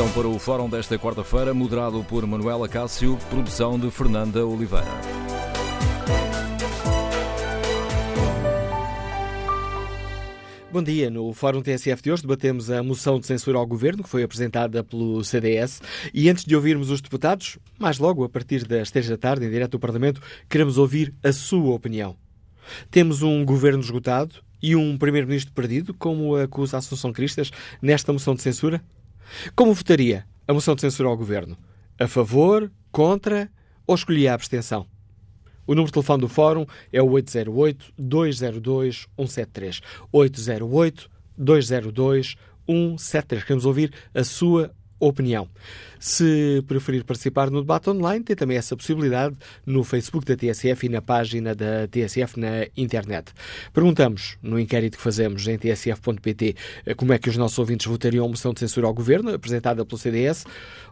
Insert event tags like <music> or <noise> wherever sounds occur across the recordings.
então para o fórum desta quarta-feira, moderado por Manuela Cássio, produção de Fernanda Oliveira. Bom dia. No Fórum TSF de hoje debatemos a moção de censura ao governo que foi apresentada pelo CDS e antes de ouvirmos os deputados, mais logo a partir das três da tarde, em direto do Parlamento, queremos ouvir a sua opinião. Temos um governo esgotado e um primeiro-ministro perdido, como acusa a Assunção Cristas nesta moção de censura? Como votaria a moção de censura ao governo? A favor, contra ou escolhia a abstenção? O número de telefone do Fórum é o 808-202-173. 808-202-173. Queremos ouvir a sua opinião. Se preferir participar no debate online, tem também essa possibilidade no Facebook da TSF e na página da TSF na internet. Perguntamos, no inquérito que fazemos em tsf.pt, como é que os nossos ouvintes votariam a moção de censura ao governo, apresentada pelo CDS.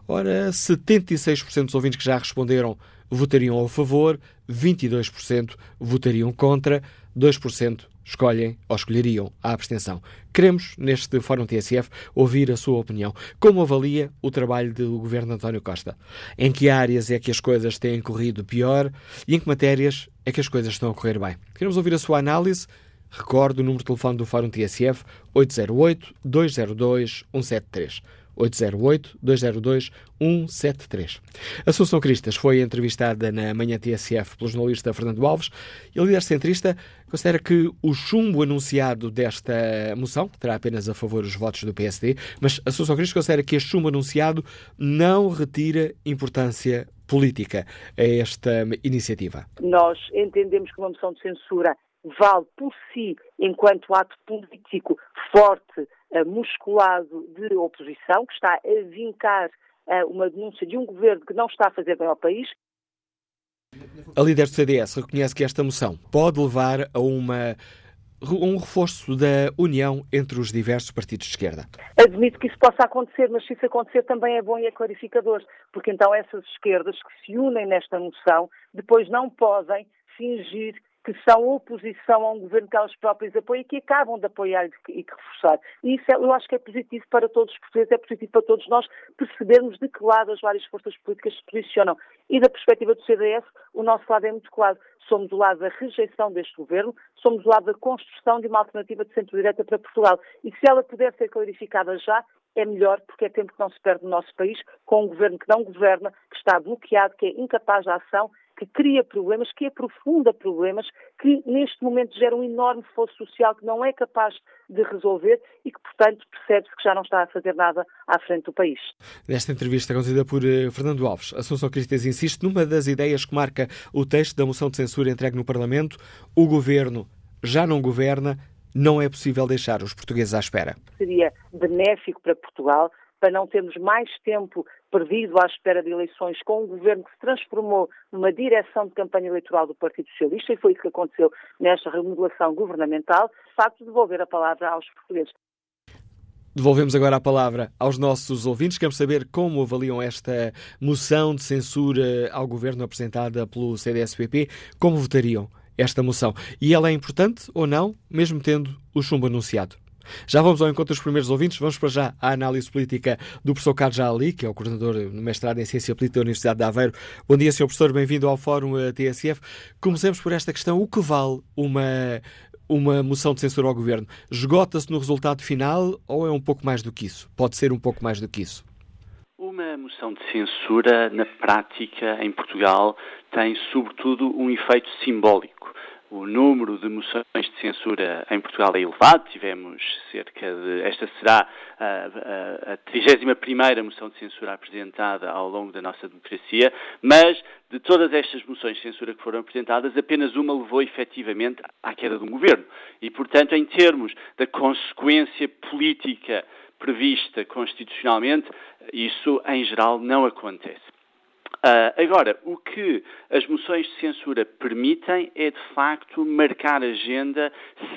Ora, 76% dos ouvintes que já responderam votariam a favor, 22% votariam contra, 2% escolhem ou escolheriam a abstenção. Queremos, neste Fórum TSF, ouvir a sua opinião. Como avalia o trabalho do governo António Costa? Em que áreas é que as coisas têm corrido pior e em que matérias é que as coisas estão a correr bem? Queremos ouvir a sua análise. Recordo o número de telefone do Fórum TSF 808 202 173. 808-202-173. Assunção Cristas foi entrevistada na manhã TSF pelo jornalista Fernando Alves e o líder centrista considera que o chumbo anunciado desta moção, que terá apenas a favor os votos do PSD, mas Assunção Cristas considera que este chumbo anunciado não retira importância política a esta iniciativa. Nós entendemos que uma moção de censura vale por si, enquanto ato político forte, musculado de oposição, que está a vincar uh, uma denúncia de um governo que não está a fazer bem ao país. A líder do CDS reconhece que esta moção pode levar a uma um reforço da união entre os diversos partidos de esquerda. Admito que isso possa acontecer, mas se isso acontecer também é bom e é clarificador, porque então essas esquerdas que se unem nesta moção depois não podem fingir que são oposição a um governo que elas próprias apoiam e que acabam de apoiar e de reforçar. E isso é, eu acho que é positivo para todos os portugueses, é positivo para todos nós percebermos de que lado as várias forças políticas se posicionam. E da perspectiva do CDS, o nosso lado é muito claro. Somos do lado da rejeição deste governo, somos do lado da construção de uma alternativa de centro-direita para Portugal. E se ela puder ser clarificada já, é melhor, porque é tempo que não se perde no nosso país, com um governo que não governa, que está bloqueado, que é incapaz de ação que cria problemas, que aprofunda problemas, que neste momento gera um enorme fosso social que não é capaz de resolver e que, portanto, percebe-se que já não está a fazer nada à frente do país. Nesta entrevista conduzida por uh, Fernando Alves, Assunção Cristas insiste numa das ideias que marca o texto da moção de censura entregue no Parlamento. O governo já não governa, não é possível deixar os portugueses à espera. Seria benéfico para Portugal para não termos mais tempo perdido à espera de eleições com um governo que se transformou numa direção de campanha eleitoral do Partido Socialista, e foi isso que aconteceu nesta remodelação governamental, de facto, devolver a palavra aos portugueses. Devolvemos agora a palavra aos nossos ouvintes. Queremos saber como avaliam esta moção de censura ao governo apresentada pelo CDS-PP. Como votariam esta moção? E ela é importante ou não, mesmo tendo o chumbo anunciado? Já vamos ao encontro dos primeiros ouvintes. Vamos para já à análise política do professor Carlos Ali, que é o coordenador no mestrado em Ciência Política da Universidade de Aveiro. Bom dia, Sr. Professor, bem-vindo ao Fórum eh, TSF. Comecemos por esta questão. O que vale uma, uma moção de censura ao Governo? Esgota-se no resultado final ou é um pouco mais do que isso? Pode ser um pouco mais do que isso? Uma moção de censura, na prática, em Portugal, tem sobretudo um efeito simbólico o número de moções de censura em Portugal é elevado. Tivemos cerca de. Esta será a, a, a 31 moção de censura apresentada ao longo da nossa democracia, mas de todas estas moções de censura que foram apresentadas, apenas uma levou efetivamente à queda um governo. E, portanto, em termos da consequência política prevista constitucionalmente, isso em geral não acontece. Uh, agora, o que as moções de censura permitem é, de facto, marcar agenda,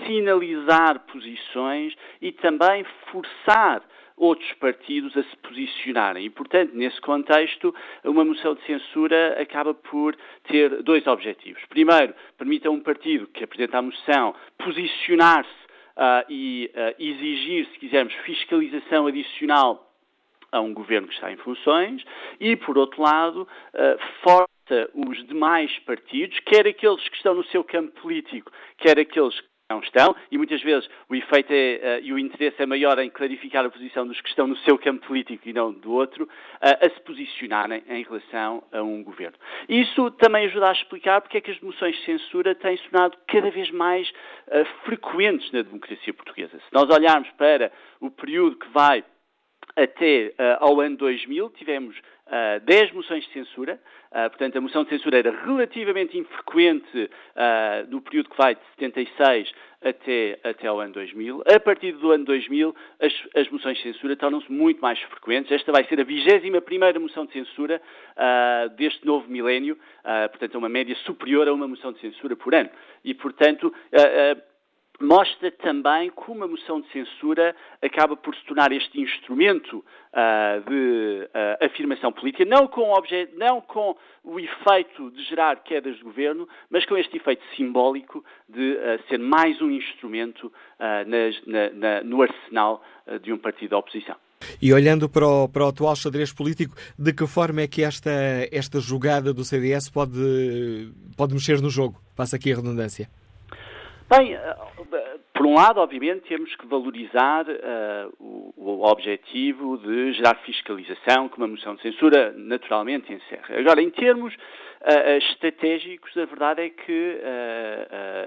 sinalizar posições e também forçar outros partidos a se posicionarem. E, portanto, nesse contexto, uma moção de censura acaba por ter dois objetivos. Primeiro, permite a um partido que apresenta a moção posicionar-se uh, e uh, exigir, se quisermos, fiscalização adicional a um governo que está em funções e, por outro lado, uh, força os demais partidos, quer aqueles que estão no seu campo político, quer aqueles que não estão, e muitas vezes o efeito é, uh, e o interesse é maior em clarificar a posição dos que estão no seu campo político e não do outro, uh, a se posicionarem em relação a um governo. Isso também ajuda a explicar porque é que as moções de censura têm se tornado cada vez mais uh, frequentes na democracia portuguesa. Se nós olharmos para o período que vai até ao ano 2000, tivemos uh, 10 moções de censura, uh, portanto, a moção de censura era relativamente infrequente uh, no período que vai de 76 até, até ao ano 2000. A partir do ano 2000, as, as moções de censura tornam-se muito mais frequentes. Esta vai ser a 21 moção de censura uh, deste novo milénio, uh, portanto, é uma média superior a uma moção de censura por ano. E, portanto, uh, mostra também como a moção de censura acaba por se tornar este instrumento uh, de uh, afirmação política, não com, não com, o efeito de gerar quedas de governo, mas com este efeito simbólico de uh, ser mais um instrumento nas, na, na, no arsenal de um partido da oposição. E olhando para o, para o atual xadrez político, de que forma é que esta, esta jogada do CDS pode, pode mexer no jogo? Passa aqui a redundância. Bem, eh, por um lado, obviamente, temos que valorizar uh, o, o, objetivo de gerar fiscalização, que uma moção de censura naturalmente encerra. Agora, em termos estratégicos, a verdade é que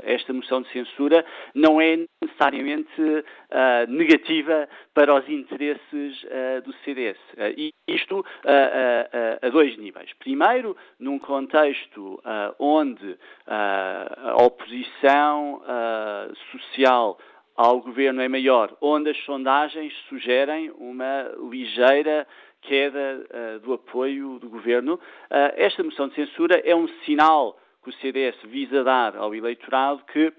esta moção de censura não é necessariamente negativa para os interesses do CDS. e isto a dois níveis. Primeiro, num contexto onde a oposição social ao governo é maior, onde as sondagens sugerem uma ligeira queda uh, do apoio do governo. Uh, esta moção de censura é um sinal que o CDS visa dar ao eleitorado que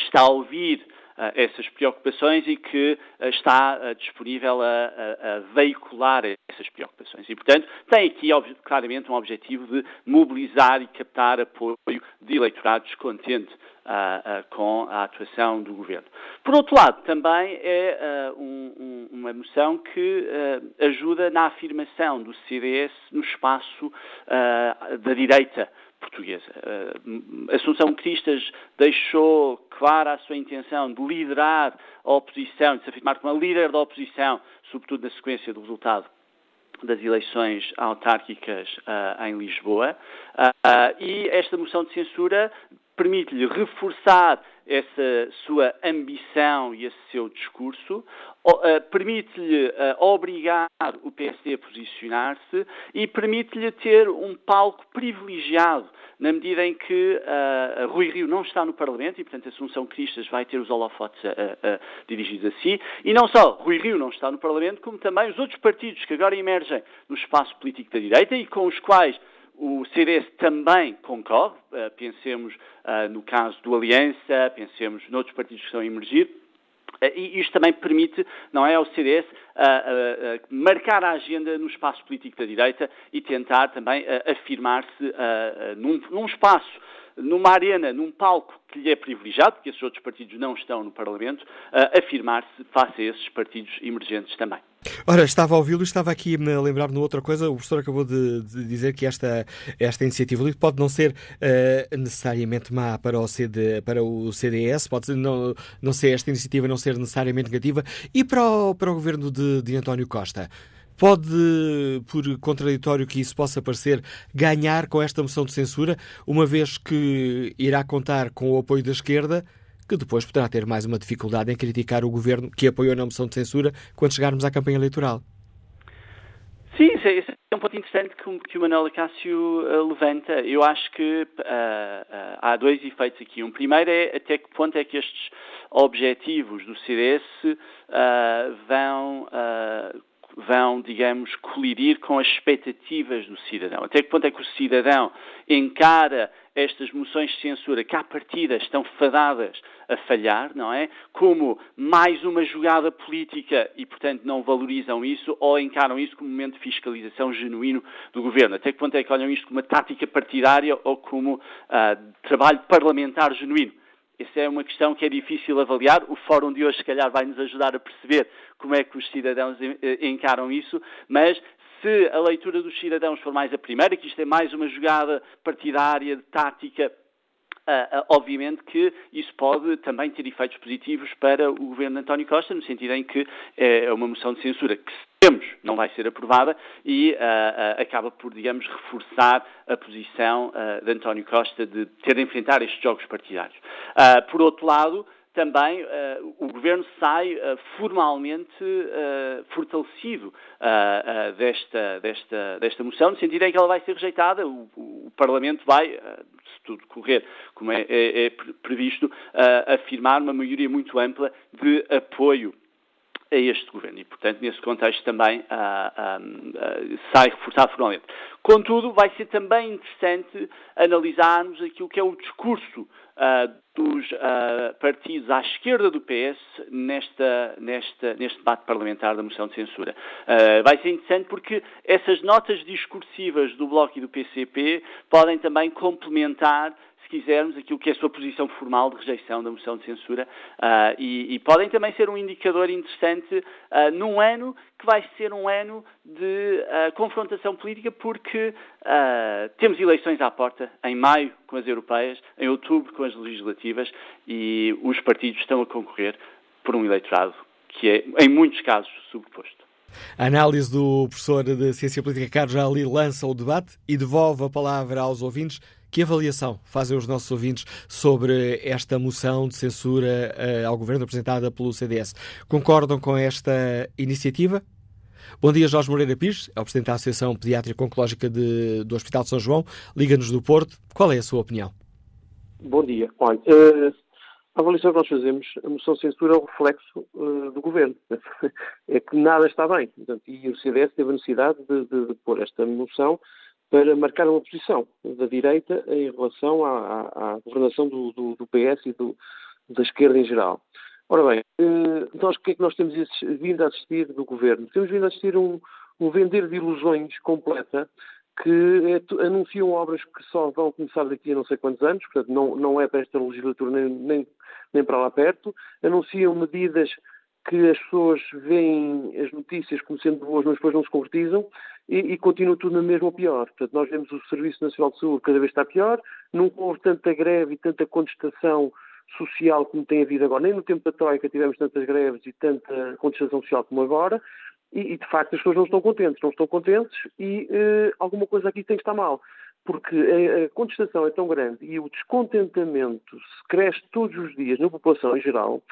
está a ouvir essas preocupações e que está disponível a, a, a, veicular essas preocupações. E, portanto, tem aqui claramente um objetivo de mobilizar e captar apoio de eleitorado descontente uh, uh, com a atuação do governo. Por outro lado, também é uh, um, um, uma moção que ajuda na afirmação do CDS no espaço da direita portuguesa. Assunção Cristas deixou clara a sua intenção de liderar a oposição, de se afirmar como a líder da oposição, sobretudo na sequência do resultado das eleições autárquicas uh, em Lisboa. Uh, e esta moção de censura permite-lhe reforçar essa sua ambição e esse seu discurso, uh, permite-lhe uh, obrigar o PSD a posicionar-se e permite-lhe ter um palco privilegiado, na medida em que uh, Rui Rio não está no Parlamento e, portanto, Assunção Cristas vai ter os holofotes dirigidos a si. E não só Rui Rio não está no Parlamento, como também os outros partidos que agora emergem no espaço político da direita e com os quais o CDS também concorre, uh, pensemos uh, no caso do Aliança, pensemos noutros partidos que estão a emergir, uh, e isto também permite, não é, ao CDS marcar a agenda no espaço político da direita e tentar também afirmar-se num, num espaço numa arena, num palco que lhe é privilegiado, porque esses outros partidos não estão no Parlamento, afirmar-se face a esses partidos emergentes também. Ora, estava a ouvi-lo e estava aqui a lembrar-me de outra coisa. O professor acabou de, de, dizer que esta, esta iniciativa pode não ser uh, necessariamente má para o, CD, para o CDS, pode não, não ser esta iniciativa não ser necessariamente negativa, e para o, para o governo de, de António Costa. Pode, por contraditório que isso possa parecer, ganhar com esta moção de censura, uma vez que irá contar com o apoio da esquerda, que depois poderá ter mais uma dificuldade em criticar o governo que apoiou na moção de censura quando chegarmos à campanha eleitoral. Sim, esse é um ponto interessante que, o Manuel Acácio uh, levanta. Eu acho que uh, uh, há dois efeitos aqui. Um primeiro é até que ponto é que estes objetivos do CDS vão vão, digamos, colidir com as expectativas do cidadão. Até que ponto é que o cidadão encara estas moções de censura que à partida estão fadadas a falhar, não é? Como mais uma jogada política e, portanto, não valorizam isso ou encaram isso como um momento de fiscalização genuíno do governo. Até que ponto é que olham isto como uma tática partidária ou como uh, trabalho parlamentar genuíno? essa é uma questão que é difícil avaliar. O fórum de hoje, se calhar, vai nos ajudar a perceber como é que os cidadãos encaram isso, mas se a leitura dos cidadãos for mais a primeira, que isto é mais uma jogada partidária, de tática, Uh, uh, obviamente que isso pode também ter efeitos positivos para o governo de António Costa, no sentido em que é uma moção de censura que temos não vai ser aprovada e uh, acaba por, digamos, reforçar a posição de António Costa de ter de enfrentar estes jogos partidários. por outro lado, também uh, o governo sai uh, formalmente uh, fortalecido desta, desta, desta moção, no sentido em que ela vai ser rejeitada, o, o Parlamento vai, se tudo correr como é, é, é previsto, afirmar uma maioria muito ampla de apoio a este governo. E, portanto, nesse contexto também sai reforçado formalmente. Contudo, vai ser também interessante analisarmos aquilo que é o discurso dos partidos à esquerda do PS nesta, nesta, neste debate parlamentar da moção de censura. Vai ser interessante porque essas notas discursivas do Bloco e do PCP podem também complementar se quisermos, aquilo que é a sua posição formal de rejeição da moção de censura uh, e, e, podem também ser um indicador interessante uh, num ano que vai ser um ano de uh, confrontação política porque temos eleições à porta em maio com as europeias, em outubro com as legislativas e os partidos estão a concorrer por um eleitorado que é, em muitos casos, subposto. A análise do professor de Ciência Política Carlos ali lança o debate e devolve a palavra aos ouvintes. Que avaliação fazem os nossos ouvintes sobre esta moção de censura uh, ao governo apresentada pelo CDS? Concordam com esta iniciativa? Bom dia, Jorge Moreira Pires, é o Presidente da Associação Pediátrica Oncológica de, do Hospital de São João. Liga-nos do Porto. Qual é a sua opinião? Bom dia. Olha, uh, a avaliação que nós fazemos, a moção de censura é o reflexo uh, do governo. <laughs> é que nada está bem. Portanto, e o CDS teve a necessidade de, de, de pôr esta moção para marcar uma posição da direita em relação à, à, à governação do, do, do, PS e do, da esquerda em geral. Ora bem, eh, nós o que é que nós temos vindo a assistir do governo? Temos vindo a assistir um, um vender de ilusões completa que é, anunciam obras que só vão começar daqui a não sei quantos anos, portanto não, não é para esta legislatura nem, nem, nem para lá perto, anunciam medidas que as pessoas veem as notícias como sendo boas, mas depois não se concretizam e, e continua tudo na mesma ou pior. Portanto, nós vemos o Serviço Nacional de Saúde cada vez está pior, nunca houve tanta greve e tanta contestação social como tem havido agora. Nem no tempo da Troika tivemos tantas greves e tanta contestação social como agora. E, e de facto, as pessoas não estão contentes. Não estão contentes e eh, alguma coisa aqui tem que estar mal. Porque a, a contestação é tão grande e o descontentamento se cresce todos os dias na população em geral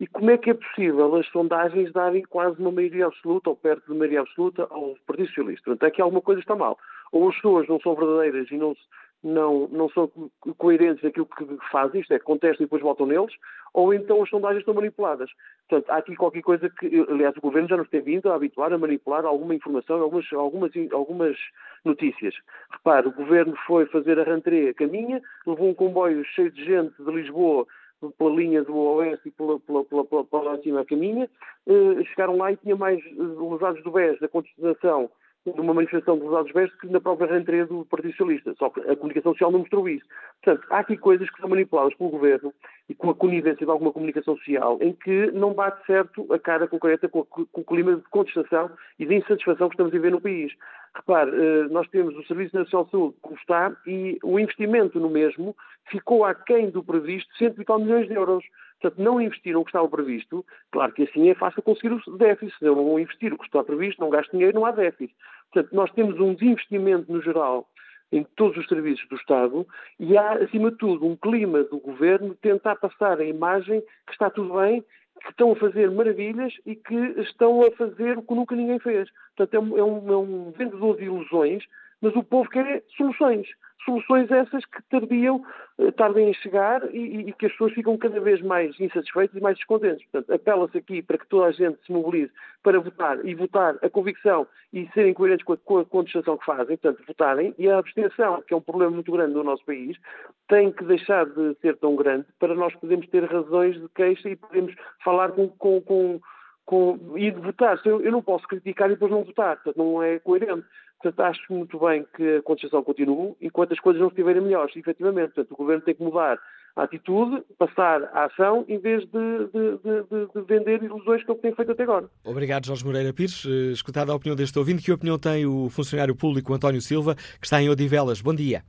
e como é que é possível as sondagens darem quase uma maioria absoluta, ou perto de maioria absoluta, ao Partido Socialista? Portanto, é que alguma coisa está mal. Ou as pessoas não são verdadeiras e não, não, não são coerentes naquilo que fazem, isto é, contestam e depois votam neles, ou então as sondagens estão manipuladas. Portanto, há aqui qualquer coisa que, aliás, o Governo já nos tem vindo a habituar a manipular alguma informação, algumas, algumas, algumas notícias. Repare, o Governo foi fazer a rentrée a caminha, levou um comboio cheio de gente de Lisboa pela linha do Oeste e pela, pela, pela, pela, pela cima a caminha, eh, chegaram lá e tinha mais eh, lesados do BES da contestação de uma manifestação de lesados BES que na própria rentrée do Partido Socialista. Só que a comunicação social não mostrou isso. Portanto, há aqui coisas que são manipuladas pelo Governo e com a conivência de alguma comunicação social em que não bate certo a cara concreta com, com o clima de contestação e de insatisfação que estamos a viver no país. Repare, eh, nós temos o Serviço Nacional de Saúde como está e o investimento no mesmo ficou aquém do previsto 100 e tal milhões de euros. Portanto, não investiram o que estava previsto. Claro que assim é fácil conseguir o déficit. Se eu não investir o que está previsto, não gasto dinheiro, não há déficit. Portanto, nós temos um desinvestimento no geral em todos os serviços do Estado e há, acima de tudo, um clima do governo tentar passar a imagem que está tudo bem que estão a fazer maravilhas e que estão a fazer o que nunca ninguém fez. Portanto, é um, é um, é um vendedor de ilusões, mas o povo quer soluções. Soluções essas que tardiam, eh, tardem em chegar e, e, que as pessoas ficam cada vez mais insatisfeitas e mais descontentes. Portanto, apela-se aqui para que toda a gente se mobilize para votar e votar a convicção e serem coerentes com a, com a contestação que fazem, portanto, votarem. E a abstenção, que é um problema muito grande no nosso país, tem que deixar de ser tão grande para nós podermos ter razões de queixa e podermos falar com, com, com com, e votar. Eu, eu, não posso criticar e depois não votar, portanto não é coerente. Portanto, acho muito bem que a contestação continue enquanto as coisas não estiverem melhores, efetivamente. Portanto, o Governo tem que mudar a atitude, passar a ação, em vez de, de, de, de vender ilusões que o que tem feito até agora. Obrigado, Jorge Moreira Pires. Eh, escutada a opinião deste ouvinte, que opinião tem o funcionário público António Silva, que está em Odivelas? Bom dia.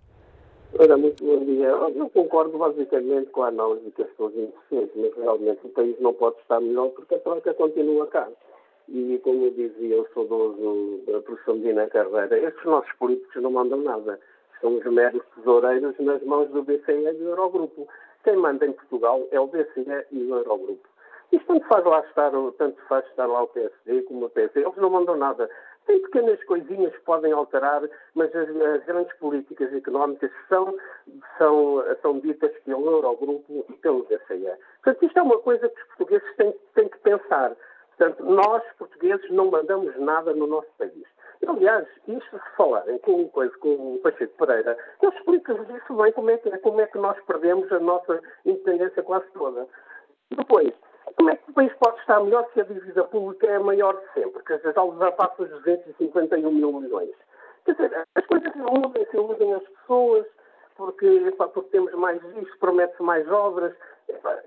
Olha, muito bom dia. Eu concordo basicamente com a análise que as pessoas indecentes, mas realmente o país não pode estar melhor porque a troca continua cá. E como dizia o saudoso professor Medina Carreira, estes nossos políticos não mandam nada são os meros tesoureiros nas mãos do BCE e do Eurogrupo. Quem manda em Portugal é o BCE e o Eurogrupo. Isto tanto faz lá estar, tanto faz estar lá o PSD como o PSD. Eles não mandam nada. Tem pequenas coisinhas que podem alterar, mas as, as grandes políticas económicas são, são, são ditas pelo Eurogrupo e pelo BCE. Portanto, isto é uma coisa que os portugueses têm, têm que pensar. Portanto, nós, portugueses, não mandamos nada no nosso país. Aliás, isto se falarem com, com o Pacheco Pereira, ele explica-vos isso bem como é, que, como é que nós perdemos a nossa independência quase toda. Depois, como é que o país pode estar melhor se a dívida pública é maior de sempre? Quer dizer, já ultrapassa os 251 mil milhões. Quer dizer, as coisas não mudam, as pessoas, porque, porque temos mais isto, promete-se mais obras.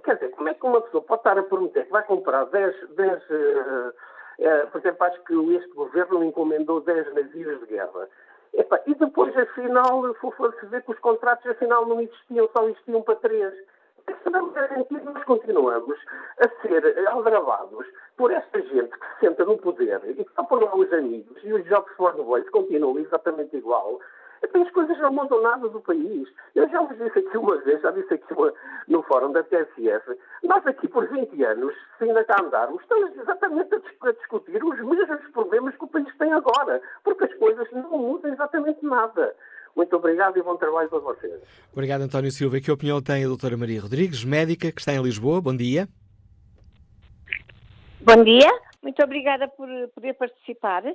quer dizer, como é que uma pessoa pode estar a prometer que vai comprar 10, 10 uh, é, por exemplo, acho que este governo encomendou 10 navios de guerra. Epa, e depois, afinal, foi-se ver que os contratos, afinal, não existiam, só existiam para três. Se não garantir, nós continuamos a ser aldrabados por esta gente que se senta no poder e que só por lá os amigos e os jogos for boys continuam exatamente igual. Então as coisas não mudam nada do país. Eu já vos disse aqui uma vez, já disse aqui uma, no fórum da TSF, nós aqui por 20 anos, se ainda cá andarmos, estamos exatamente a discutir os mesmos problemas que o país tem agora, porque as coisas não mudam exatamente nada. Muito obrigado e bom trabalho para vocês. Obrigado, António Silva. Que opinião tem a doutora Maria Rodrigues, médica, que está em Lisboa? Bom dia. Bom dia. Muito obrigada por poder participar. Uh,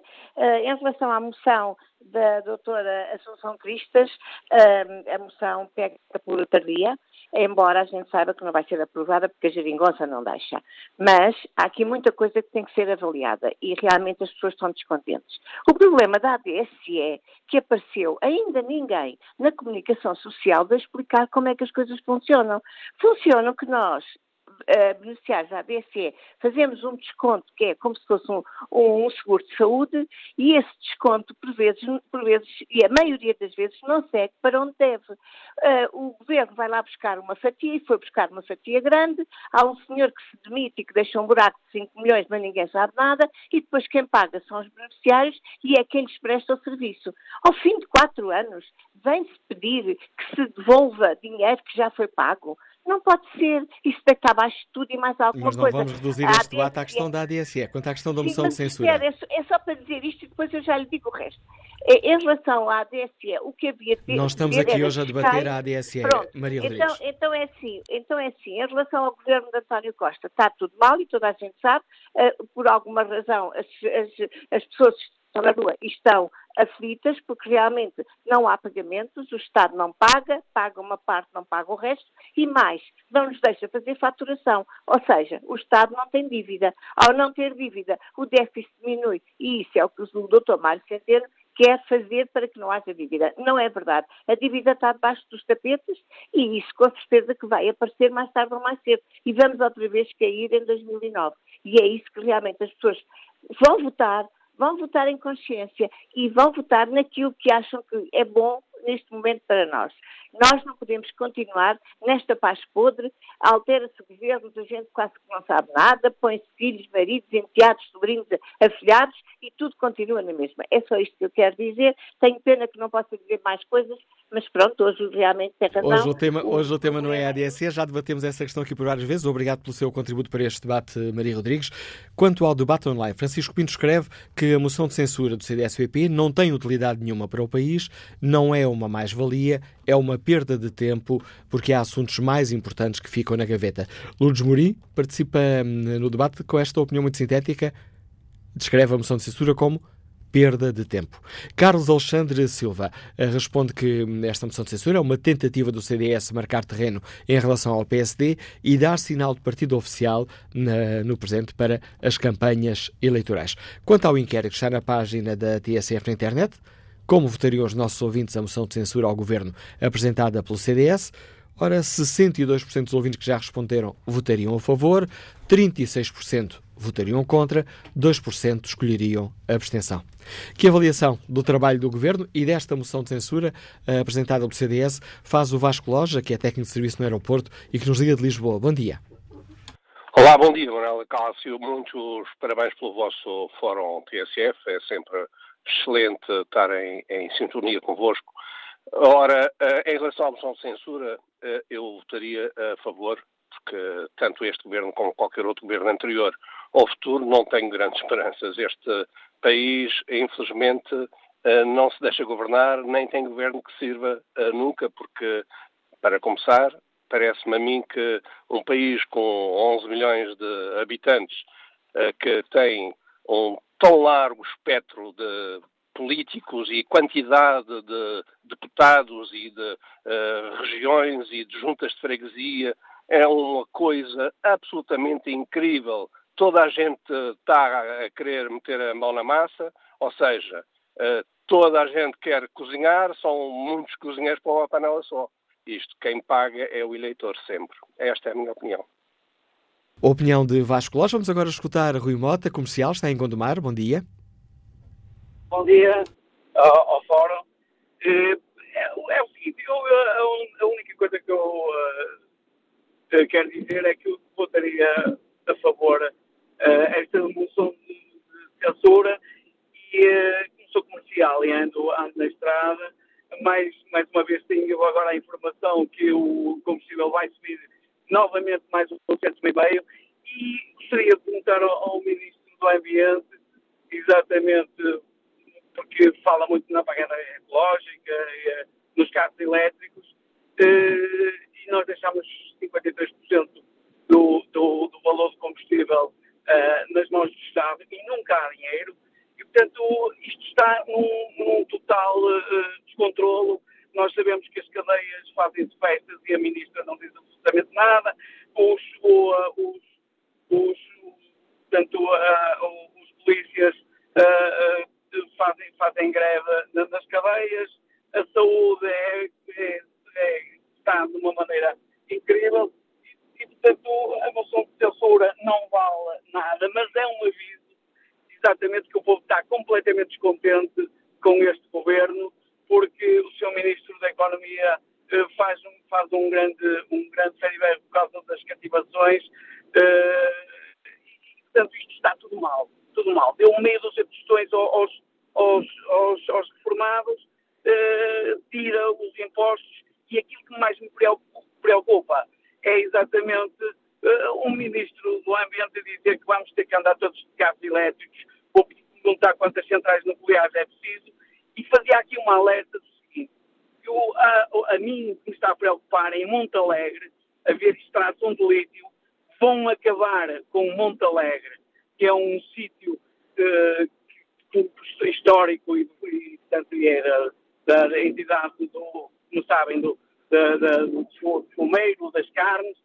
em relação à moção da doutora Assunção Cristas, uh, a moção pega por tardia, embora a gente saiba que não vai ser aprovada porque a geringonça não deixa. Mas há aqui muita coisa que tem que ser avaliada e realmente as pessoas estão descontentes. O problema da ADSE é que apareceu ainda ninguém na comunicação social de explicar como é que as coisas funcionam. Funcionam que nós, uh, beneficiários da ABSE, fazemos um desconto que é como se fosse um, um, seguro de saúde e esse desconto, por vezes, por vezes, e a maioria das vezes, não segue para onde deve. Uh, o governo vai lá buscar uma fatia e foi buscar uma fatia grande, há um senhor que se demite e que deixa um buraco de 5 milhões, mas ninguém sabe nada, e depois quem paga são os beneficiários e é quem lhes presta o serviço. Ao fim de quatro anos, vem-se pedir que se devolva dinheiro que já foi pago. Não pode ser. Isso daqui abaixo de tudo e mais alguma coisa. Mas não vamos reduzir este debate à questão da ADSE. Quanto à questão da moção de censura. É, é só para dizer isto e depois eu já lhe digo o resto. É, em relação à ADSE, o que havia de Nós estamos aqui hoje a debater a ADSE, Pronto, Maria então, Rodrigues. Então é, assim, então é assim, em relação ao governo de António Costa, está tudo mal e toda a gente sabe, uh, por alguma razão as, as, as pessoas estão na rua e estão aflitas porque realmente não há pagamentos, o Estado não paga, paga uma parte, não paga o resto e mais, não nos deixa fazer faturação. Ou seja, o Estado não tem dívida. Ao não ter dívida, o déficit diminui e isso é o que o Dr. Mário Centeno quer fazer para que não haja dívida. Não é verdade. A dívida está debaixo dos tapetes e isso com certeza que vai aparecer mais tarde ou mais cedo. E vamos outra vez cair em 2009. E é isso que realmente as pessoas vão votar, vão votar em consciência e vão votar naquilo que acham que é bom neste momento para nós. Nós não podemos continuar nesta paz podre, altera-se o governo, a gente quase que não sabe nada, põe-se filhos, maridos, enteados, sobrinhos, afilhados e tudo continua na mesma. É só isto que eu quero dizer. Tenho pena que não possa dizer mais coisas, mas pronto, hoje realmente tem razão. Hoje o tema, hoje o tema não é a ADSE, já debatemos essa questão aqui por várias vezes. Obrigado pelo seu contributo para este debate, Maria Rodrigues. Quanto ao debate online, Francisco Pinto escreve que a moção de censura do CDS-PP não tem utilidade nenhuma para o país, não é uma mais-valia, é uma perda de tempo, porque há assuntos mais importantes que ficam na gaveta. Lourdes Mori participa hum, no debate com esta opinião muito sintética, descreve a moção de censura como perda de tempo. Carlos Alexandre Silva eh, responde que hum, esta moção de censura é uma tentativa do CDS marcar terreno em relação ao PSD e dar sinal de partido oficial na, no presente para as campanhas eleitorais. Quanto ao inquérito que está na página da TSF na internet, como votariam os nossos ouvintes a moção de censura ao governo apresentada pelo CDS? Ora, 62% dos ouvintes que já responderam votariam a favor, 36% votariam contra, 2% escolheriam a abstenção. Que avaliação do trabalho do Governo e desta moção de censura uh, apresentada pelo CDS faz o Vasco Loja, que é técnico de serviço no aeroporto e que nos liga de Lisboa. Bom dia. Olá, bom dia, Manuela Cássio. Muitos parabéns pelo vosso Fórum TSF. É sempre excelente estar em, em sintonia convosco. Ora, uh, em relação à moção de censura, uh, eu votaria a favor, porque tanto este governo como qualquer outro governo anterior ao futuro não tenho grandes esperanças. Este país, infelizmente, uh, não se deixa governar, nem tem governo que sirva nunca, porque, para começar, parece-me a mim que um país com 11 milhões de habitantes, que tem um tão largo espectro de políticos e quantidade de deputados e de uh, regiões e de juntas de freguesia é uma coisa absolutamente incrível. Toda a gente está a querer meter a mão na massa, ou seja, uh, toda a gente quer cozinhar, são muitos cozinheiros para uma panela só. Isto, quem paga é o eleitor sempre. Esta é a minha opinião. Opinião de Vasco Lopes. Vamos agora escutar Rui Mota, comercial, está em Gondomar. Bom dia. Bom dia ao, ao Fórum. É, é, o seguinte, eu, a, a, única coisa que eu uh, quero dizer é que eu votaria a favor uh, esta moção de, censura e uh, como sou comercial e ando, ando na estrada, mais, mais uma vez tenho agora a informação que o combustível vai subir novamente mais um cento e meio e gostaria de perguntar ao, ao Ministro do Ambiente exatamente porque fala muito na pagada ecológica, eh, nos carros elétricos, eh, e nós deixamos 53% do, do, do, valor do combustível eh, nas mãos do Estado e nunca há dinheiro. E, portanto, isto está num, num total descontrolo. Nós sabemos que as cadeias fazem-se festas e a ministra não diz absolutamente nada. Os, os, os, portanto, os polícias fazem, fazem greve nas cadeias, a saúde é, é, é, está de uma maneira incrível e, e, portanto, a moção de censura não vale nada, mas é um aviso exatamente que o povo está completamente descontente com este governo, porque o seu Ministro da Economia eh, faz, um, faz um grande, um grande sério por causa das cativações eh, e, portanto, isto está tudo mal tudo mal. Deu medo de questões aos, aos, aos, aos reformados, uh, tira os impostos e aquilo que mais me preocupa é exatamente uh, um ministro do Ambiente dizer que vamos ter que andar todos de carros elétricos ou perguntar quantas centrais nucleares é preciso e fazia aqui uma alerta do seguinte, que o, a, a mim me está a preocupar em Monte Alegre haver extração de lítio vão acabar com Monte Alegre que é um sítio uh, histórico e, e portanto, é da, da, entidade do, como sabem, do, da, da, do fumeiro, das carnes,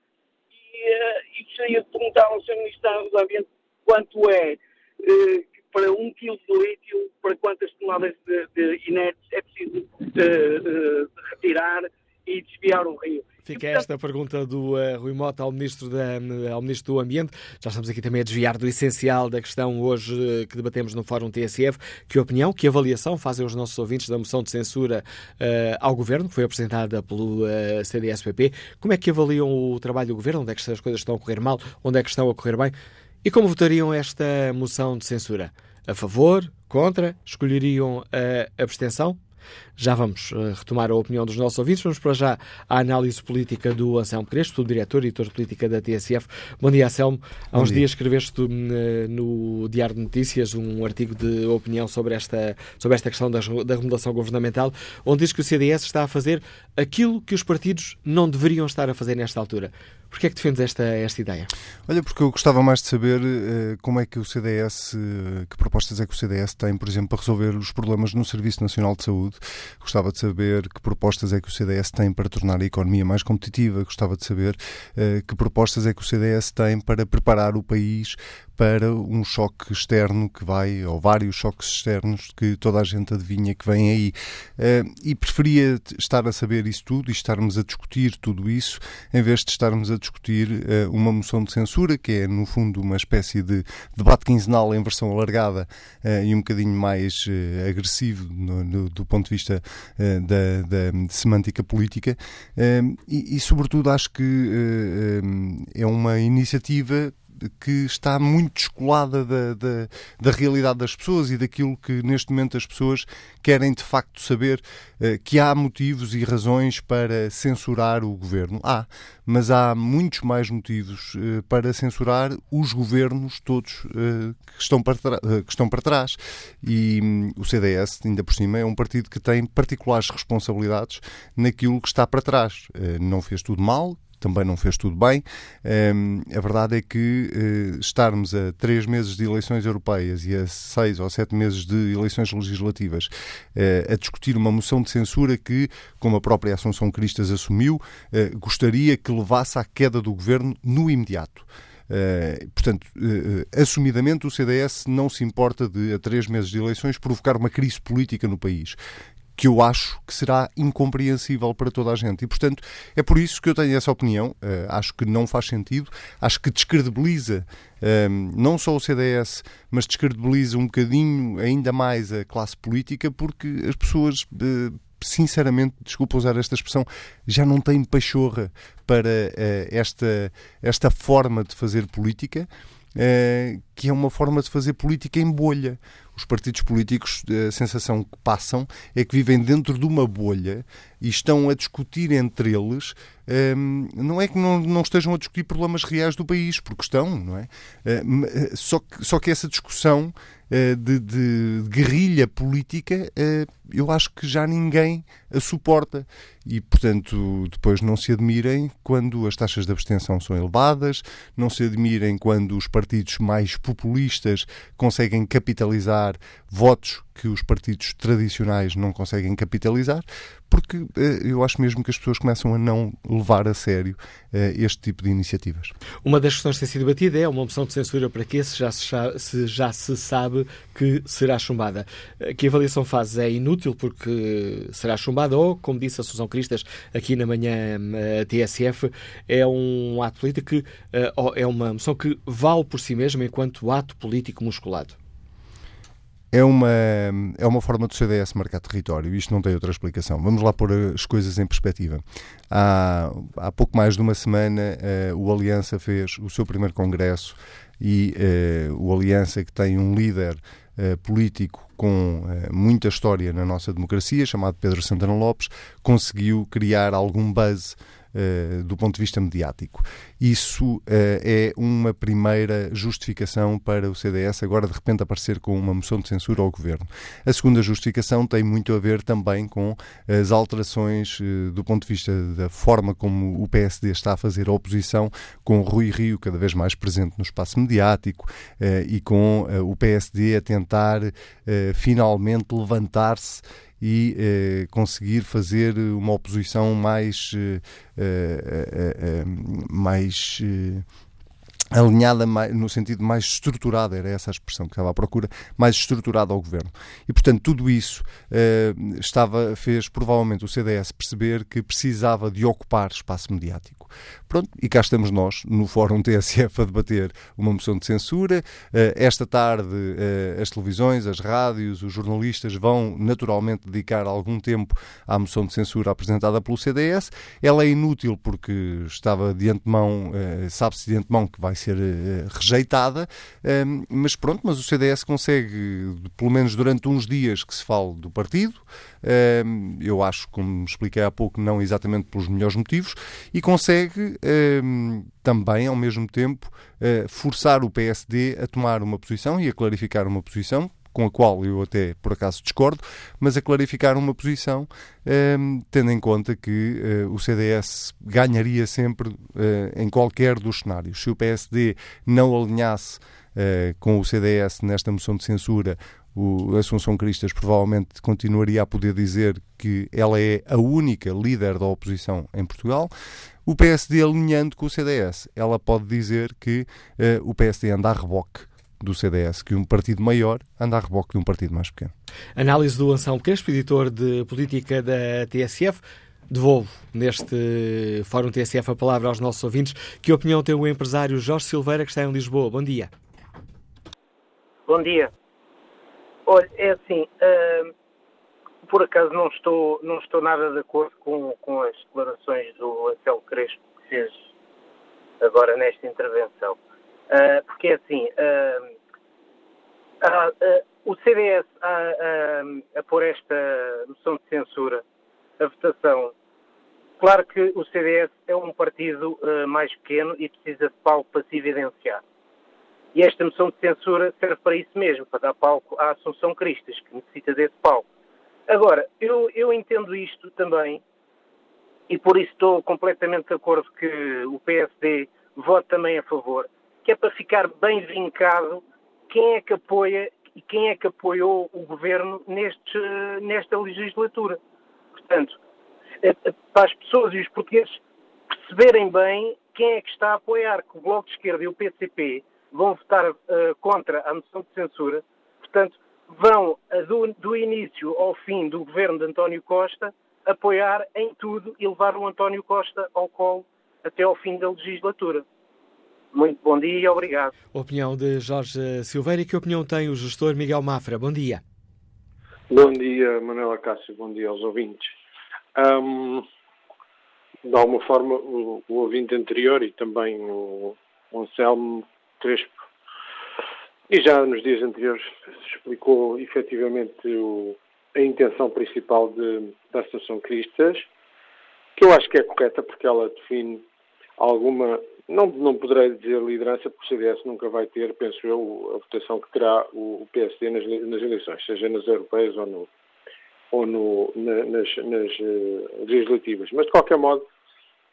e, uh, e gostaria de perguntar ao Sr. Ministro do Ambiente quanto é uh, para um quilo de lítio, para quantas toneladas de, de inertes é preciso uh, retirar e desviar o rio. Fica esta pergunta do uh, Rui Mota ao ministro, da, ao ministro do Ambiente. Já estamos aqui também a desviar do essencial da questão hoje uh, que debatemos no Fórum TSF. Que opinião, que avaliação fazem os nossos ouvintes da moção de censura uh, ao Governo, que foi apresentada pelo uh, CDS-PP? Como é que avaliam o trabalho do Governo? Onde é que as coisas estão a correr mal? Onde é que estão a correr bem? E como votariam esta moção de censura? A favor? Contra? Escolheriam a abstenção? Já vamos uh, retomar a opinião dos nossos ouvintes. Vamos para já à análise política do Anselmo Crespo, diretor e editor de política da TSF. Bom dia, Anselmo. Há uns dia. dias escreveste uh, no Diário de Notícias um artigo de opinião sobre esta, sobre esta questão da, da remodelação governamental, onde diz que o CDS está a fazer aquilo que os partidos não deveriam estar a fazer nesta altura. Porquê é que defendes esta, esta ideia? Olha, porque eu gostava mais de saber uh, como é que o CDS, uh, que propostas é que o CDS tem, por exemplo, para resolver os problemas no Serviço Nacional de Saúde gostava de saber que propostas é que o CDS tem para tornar a economia mais competitiva, gostava de saber uh, que propostas é que o CDS tem para preparar o país para um choque externo que vai, ou vários choques externos que toda a gente adivinha que vem aí. Uh, e preferia estar a saber isso tudo e estarmos a discutir tudo isso, em vez de estarmos a discutir uh, uma moção de censura, que é, no fundo, uma espécie de debate quinzenal em versão alargada uh, e um bocadinho mais agressivo do ponto de vista da, da, semântica política. E, e, sobretudo, acho que é uma iniciativa que está muito descolada da, da, da, realidade das pessoas e daquilo que neste momento as pessoas querem de facto saber uh, que há motivos e razões para censurar o governo. Há, mas há muitos mais motivos uh, para censurar os governos todos uh, que, estão para que estão para trás. E um, o CDS, ainda por cima, é um partido que tem particulares responsabilidades naquilo que está para trás. não fez tudo mal, também não fez tudo bem. Um, a verdade é que uh, estarmos a três meses de eleições europeias e a seis ou sete meses de eleições legislativas uh, a discutir uma moção de censura que, como a própria Assunção Cristas assumiu, uh, gostaria que levasse à queda do governo no imediato. Uh, portanto, uh, assumidamente, o CDS não se importa de, a três meses de eleições, provocar uma crise política no país que eu acho que será incompreensível para toda a gente. E, portanto, é por isso que eu tenho essa opinião. Uh, acho que não faz sentido, acho que descredibiliza um, não só o CDS, mas descredibiliza um bocadinho ainda mais a classe política, porque as pessoas. Uh, sinceramente, desculpa usar esta expressão, já não têm pachorra para uh, esta, esta forma de fazer política, uh, que é uma forma de fazer política em bolha os partidos políticos, a sensação que passam é que vivem dentro de uma bolha e estão a discutir entre eles. Um, não é que não, não, estejam a discutir problemas reais do país, porque estão, não é? Uh, só, que, só que essa discussão uh, de, de, guerrilha política, uh, eu acho que já ninguém a suporta. E, portanto, depois não se admirem quando as taxas de abstenção são elevadas, não se admirem quando os partidos mais populistas conseguem capitalizar votos que os partidos tradicionais não conseguem capitalizar, porque eh, eu acho mesmo que as pessoas começam a não levar a sério eh, este tipo de iniciativas. Uma das questões que tem sido debatida é uma moção de censura para quê, se já se, se já se sabe que será chumbada. Eh, que a avaliação faz é inútil porque será chumbada ou, como disse a Susão Cristas aqui na manhã TSF, é um ato político que é uma moção que vale por si mesma enquanto ato político musculado é uma, é uma forma do CDS marcar território. Isto não tem outra explicação. Vamos lá pôr as coisas em perspectiva. Há, há pouco mais de uma semana, uh, o Aliança fez o seu primeiro congresso e uh, o Aliança, que tem um líder uh, político com muita história na nossa democracia, chamado Pedro Santana Lopes, conseguiu criar algum buzz do ponto de vista mediático. Isso uh, é uma primeira justificação para o CDS agora de repente aparecer com uma moção de censura ao governo. A segunda justificação tem muito a ver também com as alterações uh, do ponto de vista da forma como o PSD está a fazer a oposição, com Rui Rio cada vez mais presente no espaço mediático e com o PSD a tentar finalmente levantar-se e eh, conseguir fazer uma oposição mais, eh, eh, eh mais alinhada no sentido mais estruturada, era essa a expressão que estava à procura, mais estruturada ao governo. E, portanto, tudo isso estava, fez provavelmente o CDS perceber que precisava de ocupar espaço mediático. Pronto, e cá estamos nós, no Fórum TSF, a debater uma moção de censura. Uh, esta tarde, uh, as televisões, as rádios, os jornalistas vão naturalmente dedicar algum tempo à moção de censura apresentada pelo CDS. Ela é inútil porque estava de antemão, uh, sabe-se de antemão que vai ser rejeitada, mas pronto, mas o CDS consegue, pelo menos durante uns dias que se fale do partido, eu acho, como expliquei há pouco, não exatamente pelos melhores motivos, e consegue também, ao mesmo tempo, eh, forçar o PSD a tomar uma posição e a clarificar uma posição com a qual eu até por acaso discordo, mas a clarificar uma posição, tendo em conta que uh, o CDS ganharia sempre uh, em qualquer dos cenários. Se o PSD não alinhasse uh, com o CDS nesta moção de censura, o Assunção Cristas provavelmente continuaria a poder dizer que ela é a única líder da oposição em Portugal. O PSD alinhando com o CDS, ela pode dizer que uh, o PSD anda a reboque do CDS, que um partido maior anda a reboque de um partido mais pequeno. Análise do Anselmo Crespo, editor de política da TSF. Devolvo neste Fórum TSF a palavra aos nossos ouvintes. Que opinião tem o empresário Jorge Silveira, que está em Lisboa? Bom dia. Bom dia. Olha, é assim, uh, por acaso não estou, não estou nada de acordo com, com as declarações do Anselmo Crespo que fez agora nesta intervenção. Uh, porque é assim, uh, o CDS a, pôr esta moção de censura, a votação, claro que o CDS é um partido mais pequeno e precisa de palco para se evidenciar. E esta moção de censura serve para isso mesmo, para dar palco à Assunção Cristas, que necessita desse palco. Agora, eu, eu entendo isto também, e por isso estou completamente de acordo que o PSD vote também a favor, que é para ficar bem vincado quem é que apoia e quem é que apoiou o governo neste, nesta legislatura. Portanto, é, é, para as pessoas e os portugueses perceberem bem quem é que está a apoiar, que o Bloco de Esquerda e o PCP vão votar uh, contra a moção de censura, portanto, vão uh, do, do, início ao fim do governo de António Costa apoiar em tudo e levar o António Costa ao colo até ao fim da legislatura. Muito bom dia e obrigado. Opinião de Jorge Silveira. E que opinião tem o gestor Miguel Mafra? Bom dia. Bom dia, Manuela Cássio. Bom dia aos ouvintes. Um, de alguma forma, o, o, ouvinte anterior e também o, o Anselmo Crespo, e já nos dias anteriores explicou efetivamente o, a intenção principal de, da Associação Cristas, que eu acho que é correta porque ela define alguma, não, não poderei dizer liderança, porque o CDS nunca vai ter, penso eu, a votação que terá o, o PSD nas, nas, eleições, seja nas europeias ou, no, ou no, na, nas, nas uh, legislativas. Mas, de qualquer modo,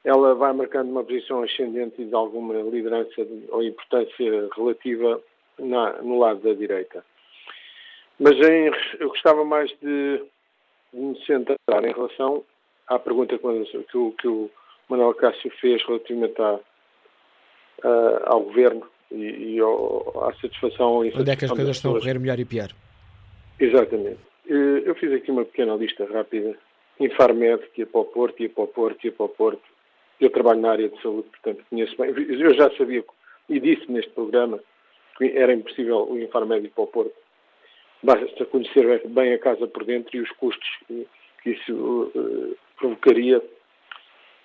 ela vai marcando uma posição ascendente e de alguma liderança ou importância relativa na, no lado da direita. Mas em, eu gostava mais de, de, me centrar em relação à pergunta que, o, que o Manuel Cássio fez relativamente à, à, ao governo e, e ao, à satisfação. Onde é que as coisas estão a correr melhor e pior? Exatamente. Eu fiz aqui uma pequena lista rápida. Infarmed, que ia para o Porto, ia para o Porto, ia para o Porto eu trabalho na área de saúde, portanto conheço bem. Eu já sabia e disse neste programa que era impossível o Infarmédio para o Porto. Basta conhecer bem a casa por dentro e os custos que, isso uh, provocaria,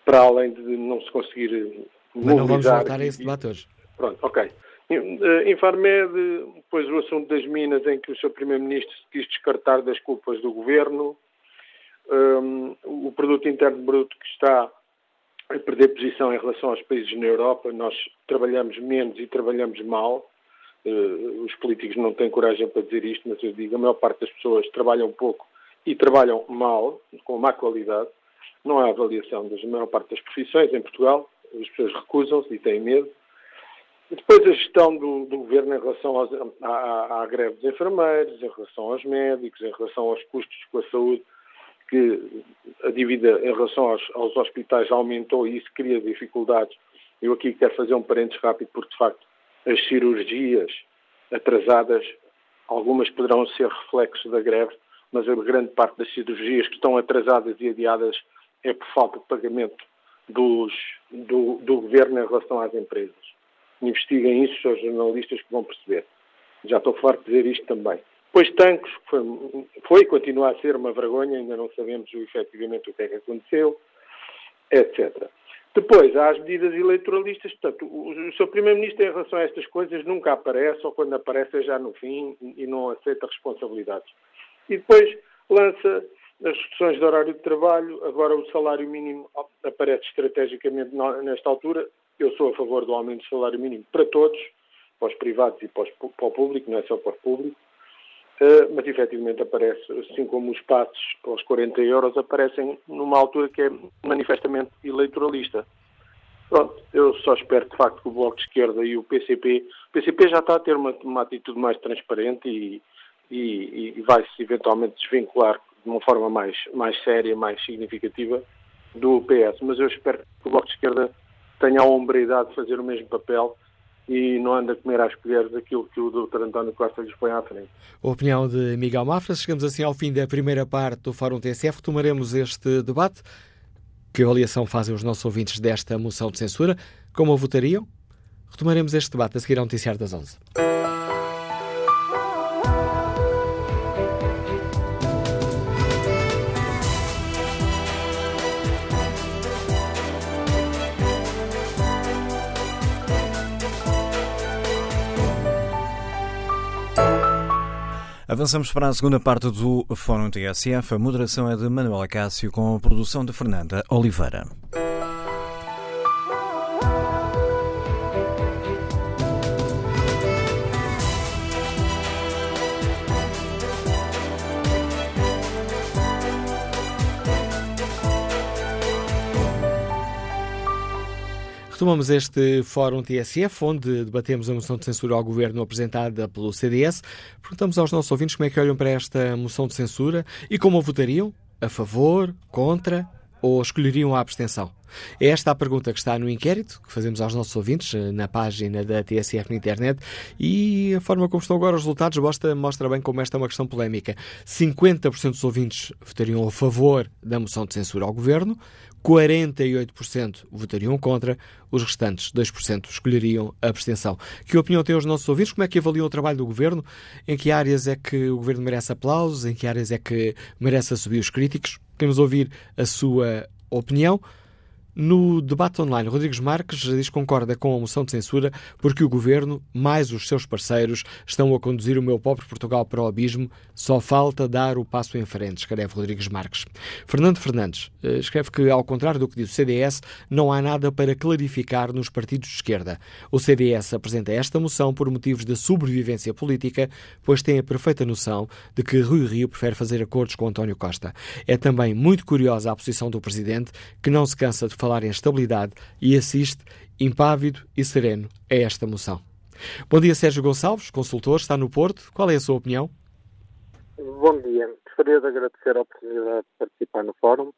para além de não se conseguir Mas não vamos voltar a esse debate hoje. Pronto, ok. Eh, Infarmed, depois o assunto das minas, em que o Sr. Primeiro-Ministro quis descartar das culpas do Governo, um, o produto interno bruto que está a perder posição em relação aos países na Europa. Nós trabalhamos menos e trabalhamos mal. Uh, os políticos não têm coragem para dizer isto, mas eu digo, a maior parte das pessoas trabalham pouco e trabalham mal, com má qualidade. Não há avaliação da maior parte das profissões em Portugal. As pessoas recusam-se e têm medo. Depois a gestão do, do governo em relação aos, à, à greve dos enfermeiros, em relação aos médicos, em relação aos custos com a saúde que a dívida em relação aos, aos hospitais aumentou e isso cria dificuldades. Eu aqui quero fazer um parênteses rápido, porque de facto as cirurgias atrasadas, algumas poderão ser reflexo da greve, mas a grande parte das cirurgias que estão atrasadas e adiadas é por falta de pagamento dos, do, do governo em relação às empresas. Investiguem isso, os jornalistas que vão perceber. Já estou farto de dizer isto também. Depois Tancos, foi, foi continua a ser uma vergonha, ainda não sabemos efetivamente o que é que aconteceu, etc. Depois, há as medidas eleitoralistas, portanto, o, o seu Primeiro-Ministro em relação a estas coisas nunca aparece, ou quando aparece é já no fim e não aceita responsabilidades. E depois lança as reduções de horário de trabalho, agora o salário mínimo aparece estrategicamente nesta altura. Eu sou a favor do aumento do salário mínimo para todos, para os privados e para, os, para o público, não é só para o público. Eh, mas efetivamente aparece, assim como os passos aos 40 euros aparecem numa altura que é manifestamente eleitoralista. Pronto, eu só espero de facto que o Bloco de Esquerda e o PCP, o PCP já está a ter uma, uma atitude mais transparente e e, e vai-se eventualmente desvincular de uma forma mais, mais séria, mais significativa do PS. Mas eu espero que o Bloco de Esquerda tenha a hombridade de fazer o mesmo papel e não anda a comer às colheres aquilo que o Dr. António Costa lhes põe à frente. A opinião de Miguel Mafra. Chegamos assim ao fim da primeira parte do Fórum TSF. Tomaremos este debate. Que avaliação fazem os nossos ouvintes desta moção de censura? Como a votariam? Retomaremos este debate a seguir ao noticiário das 11. Avançamos para a segunda parte do Fórum TSF. A moderação é de Manuela Cássio com a produção de Fernanda Oliveira. Retomamos este Fórum TSF, onde debatemos a moção de censura ao Governo apresentada pelo CDS. Perguntamos aos nossos ouvintes como é que olham para esta moção de censura e como a votariam? A favor? Contra? Ou escolheriam a abstenção? É esta a pergunta que está no inquérito que fazemos aos nossos ouvintes eh, na página da TSF na internet e a forma como estão agora os resultados mostra, mostra bem como esta é uma questão polémica. 50% dos ouvintes votariam a favor da moção de censura ao governo, 48% votariam contra, os restantes 2% escolheriam a abstenção. Que opinião têm os nossos ouvintes? Como é que avaliam o trabalho do governo? Em que áreas é que o governo merece aplausos? Em que áreas é que merece subir os críticos? Queremos ouvir a sua opinião. No debate online, Rodrigues Marques diz que concorda com a moção de censura porque o governo, mais os seus parceiros, estão a conduzir o meu pobre Portugal para o abismo. Só falta dar o passo em frente, escreve Rodrigues Marques. Fernando Fernandes eh, escreve que, ao contrário do que diz o CDS, não há nada para clarificar nos partidos de esquerda. O CDS apresenta esta moção por motivos de sobrevivência política, pois tem a perfeita noção de que Rui Rio prefere fazer acordos com António Costa. É também muito curiosa a posição do presidente, que não se cansa de falar em estabilidade e assiste, impávido e sereno, a esta moção. Bom dia, Sérgio Gonçalves, consultor, está no Porto. Qual é a sua opinião? Bom dia. Gostaria de agradecer a oportunidade de participar no fórum.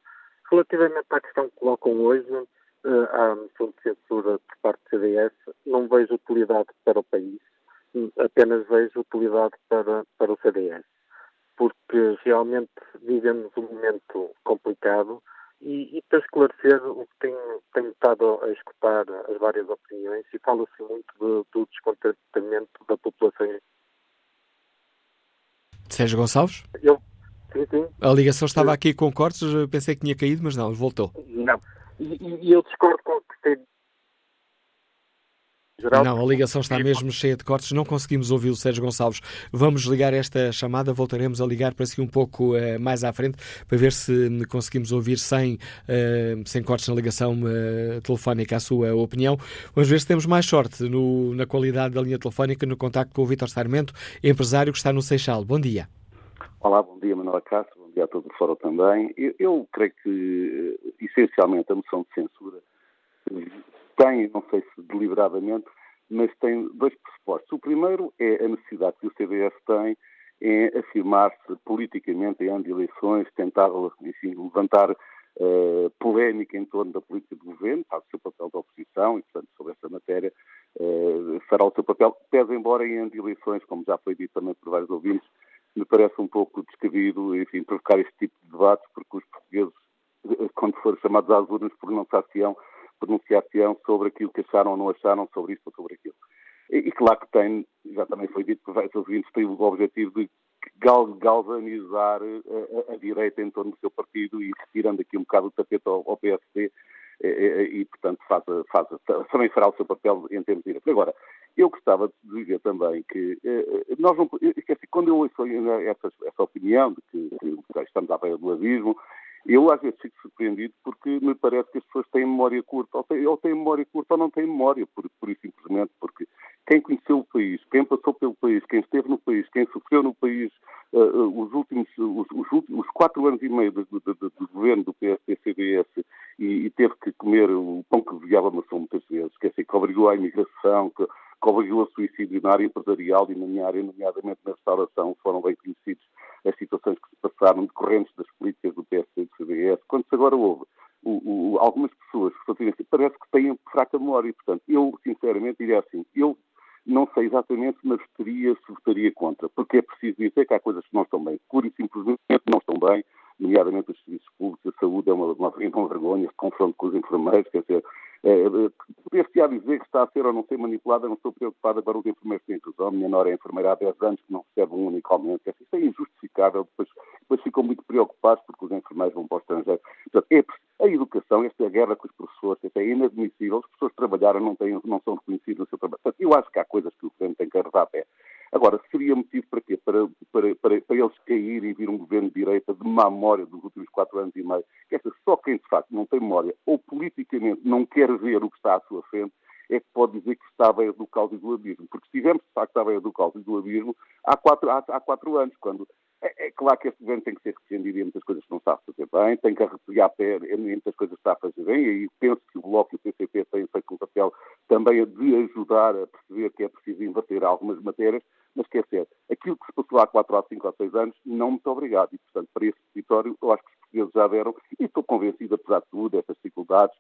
Relativamente à questão que colocam hoje, uh, à moção de censura por parte do CDS, não vejo utilidade para o país, apenas vejo utilidade para, para o CDS. Porque realmente vivemos um momento complicado e, e, para esclarecer o que tenho, tenho estado a escutar as várias opiniões e fala-se muito do, do descontentamento da população. Sérgio Gonçalves? Eu, sim, sim. A ligação estava aqui com cortes, pensei que tinha caído, mas não, voltou. Não. E, e eu discordo com o que tem Geral. Não, a ligação está mesmo cheia de cortes, não conseguimos ouvir o Sérgio Gonçalves. Vamos ligar esta chamada, voltaremos a ligar para si um pouco uh, mais à frente para ver se conseguimos ouvir sem, uh, sem cortes na ligação uh, telefónica a sua opinião. Vamos ver se temos mais sorte no, na qualidade da linha telefónica no contacto com o Vítor Sarmento, empresário que está no Seixal. Bom dia. Olá, bom dia Manuela Castro, bom dia a todo o foro também. Eu, eu creio que, essencialmente, a moção de censura tem, não sei se deliberadamente, mas tem dois pressupostos. O primeiro é a necessidade que o CDS tem em afirmar-se politicamente em ano de eleições, tentar enfim, levantar uh, polémica em torno da política do governo, faz o seu papel de oposição e, portanto, sobre essa matéria uh, fará o seu papel. Pese embora em ano de eleições, como já foi dito também por vários ouvintes, me parece um pouco descabido, enfim, provocar este tipo de debates, porque os portugueses, eh, quando forem chamados às urnas, pronunciar-se-ão pronunciar-se-ão sobre aquilo que acharam ou não acharam sobre isto ou sobre aquilo. E, e claro que tem, já também foi dito por vários ouvintes, tem o objetivo de gal galvanizar a, a, a, direita em torno do seu partido e retirando aqui um bocado o tapete ao, ao PSD e, e, e, portanto, faz, faz, também fará o seu papel em termos de direita. Agora, eu gostava de dizer também que eh, nós não, assim, quando eu ouço essa, essa opinião de que, que estamos à beira do abismo, eu às vezes fico surpreendido porque me parece que as pessoas têm memória curta, ou têm, ou têm memória curta ou não têm memória, por, por isso simplesmente, porque quem conheceu o país, quem passou pelo país, quem esteve no país, quem sofreu no país uh, uh, os últimos, os, os, os quatro anos e meio do, do, do, do governo do PSD-CDS e, e, teve que comer o pão que viava maçã muitas vezes, quer dizer, que obrigou à imigração, que, código suicídio na área empresarial e na minha área, nomeadamente na restauração, foram bem conhecidos as situações que se passaram decorrentes das políticas do PSD e do CDS. Quando se agora houve o, o, algumas pessoas que parece que têm fraca memória. Portanto, eu, sinceramente, diria assim, eu não sei exatamente, mas teria, se votaria contra, porque é preciso dizer que há coisas que não estão bem, pura e simplesmente não estão bem, nomeadamente os serviços públicos, a saúde é uma, uma, uma vergonha, se confronto com os enfermeiros, quer dizer, é, Poder-se á dizer que está a ser ou não ser manipulada, não estou preocupada agora os enfermeiros têm razão, minha nora é enfermeira há 10 anos que não recebe um único aumento, isso é injustificável, depois, depois ficam muito preocupados porque os enfermeiros vão para o estrangeiro. Portanto, é, a educação, esta é a guerra com os professores, é inadmissível, as pessoas trabalharam não, têm, não são reconhecidas no seu trabalho. Portanto, eu acho que há coisas que o governo tem que arredar a pé. Agora, seria motivo para quê? Para, para, para, para eles caírem e vir um governo de direita de má memória dos últimos quatro anos e meio. Que essa, só quem de facto não tem memória ou politicamente não quer ver o que está à sua frente é que pode dizer que está à beira do caldo e do abismo. Porque se estivermos de facto à beira do caldo e do abismo há quatro, há, há quatro anos, quando é, é, claro que este governo tem que ser repreendido em muitas coisas que não está a fazer bem, tem que arrepiar a pé em muitas coisas que está a fazer bem, e penso que o Bloco e o PCP têm feito um papel também de ajudar a perceber que é preciso inverter algumas matérias, mas quer dizer, aquilo que se passou há 4 ou 5 ou 6 anos, não muito obrigado. E, portanto, para esse território, eu acho que os portugueses já deram, e estou convencido, apesar de tudo, dessas dificuldades,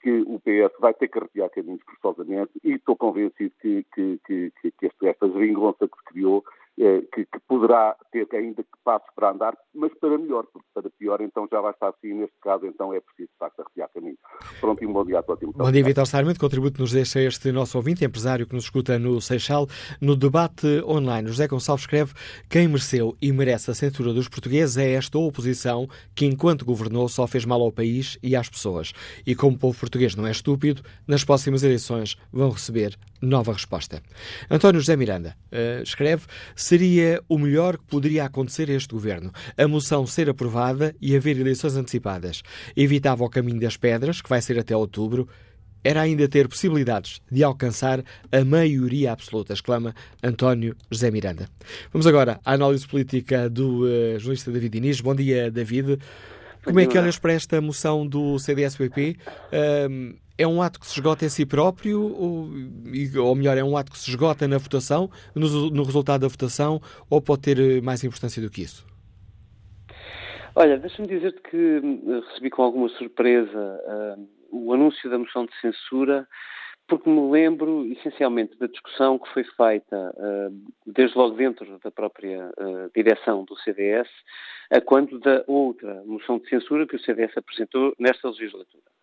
que o PS vai ter que arrepiar caminhos forçosamente e estou convencido que, que, que, que esta geringonça que se criou que, que, poderá ter ainda que passos para andar, mas para melhor, porque para pior então já vai estar assim, neste caso então é preciso de facto arrepiar caminho. Pronto e um bom dia a todos. Bom dia Vitor Sarmento, contributo nos deixa este nosso ouvinte, empresário que nos escuta no Seixal, no debate online. José Gonçalves escreve, quem mereceu e merece a censura dos portugueses é esta oposição que enquanto governou só fez mal ao país e às pessoas. E como o povo português não é estúpido, nas próximas eleições vão receber nova resposta. António José Miranda uh, escreve: seria o melhor que poderia acontecer a este governo. A moção ser aprovada e haver eleições antecipadas. Evitava o caminho das pedras, que vai ser até outubro. Era ainda ter possibilidades de alcançar a maioria absoluta, exclama António José Miranda. Vamos agora à análise política do uh, jornalista David Inês. Bom dia, David. Como é que olhas para esta moção do CDS-PP? Uh, é um ato que se esgota em si próprio, ou, ou melhor, é um ato que se esgota na votação, no, no resultado da votação, ou pode ter eh, mais importância do que isso? Olha, deixa-me dizer-te que hum, recebi com alguma surpresa uh, o anúncio da moção de censura, porque me lembro essencialmente da discussão que foi feita uh, desde logo dentro da própria uh, direção do CDS, a quando da outra moção de censura que o CDS apresentou nesta legislatura.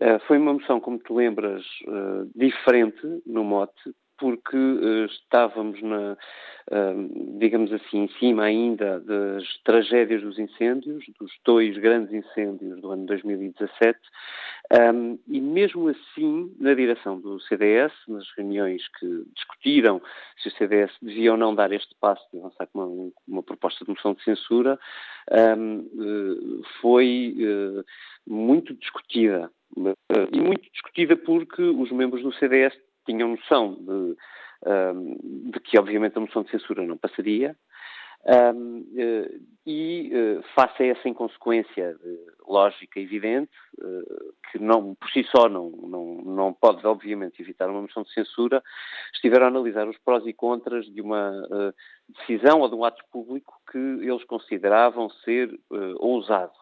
Uh, foi uma moção, como te lembras, diferente no mote, porque uh, estávamos, na, uh, digamos assim, em cima ainda das tragédias dos incêndios, dos dois grandes incêndios do ano 2017, um, e mesmo assim, na direção do CDS, nas reuniões que discutiram se o CDS devia ou não dar este passo de avançar com uma, uma proposta de moção de censura, um, uh, eh, foi muito discutida. E muito discutida porque os membros do CDS tinham noção de, um, de que, obviamente, a moção de censura não passaria. Um, uh, e uh, face a essa inconsequência uh, lógica evidente, que não, por si só não, não, não pode, obviamente, evitar uma moção de censura, estiveram a analisar os prós e contras de uma decisão ou de um ato público que eles consideravam ser ousado.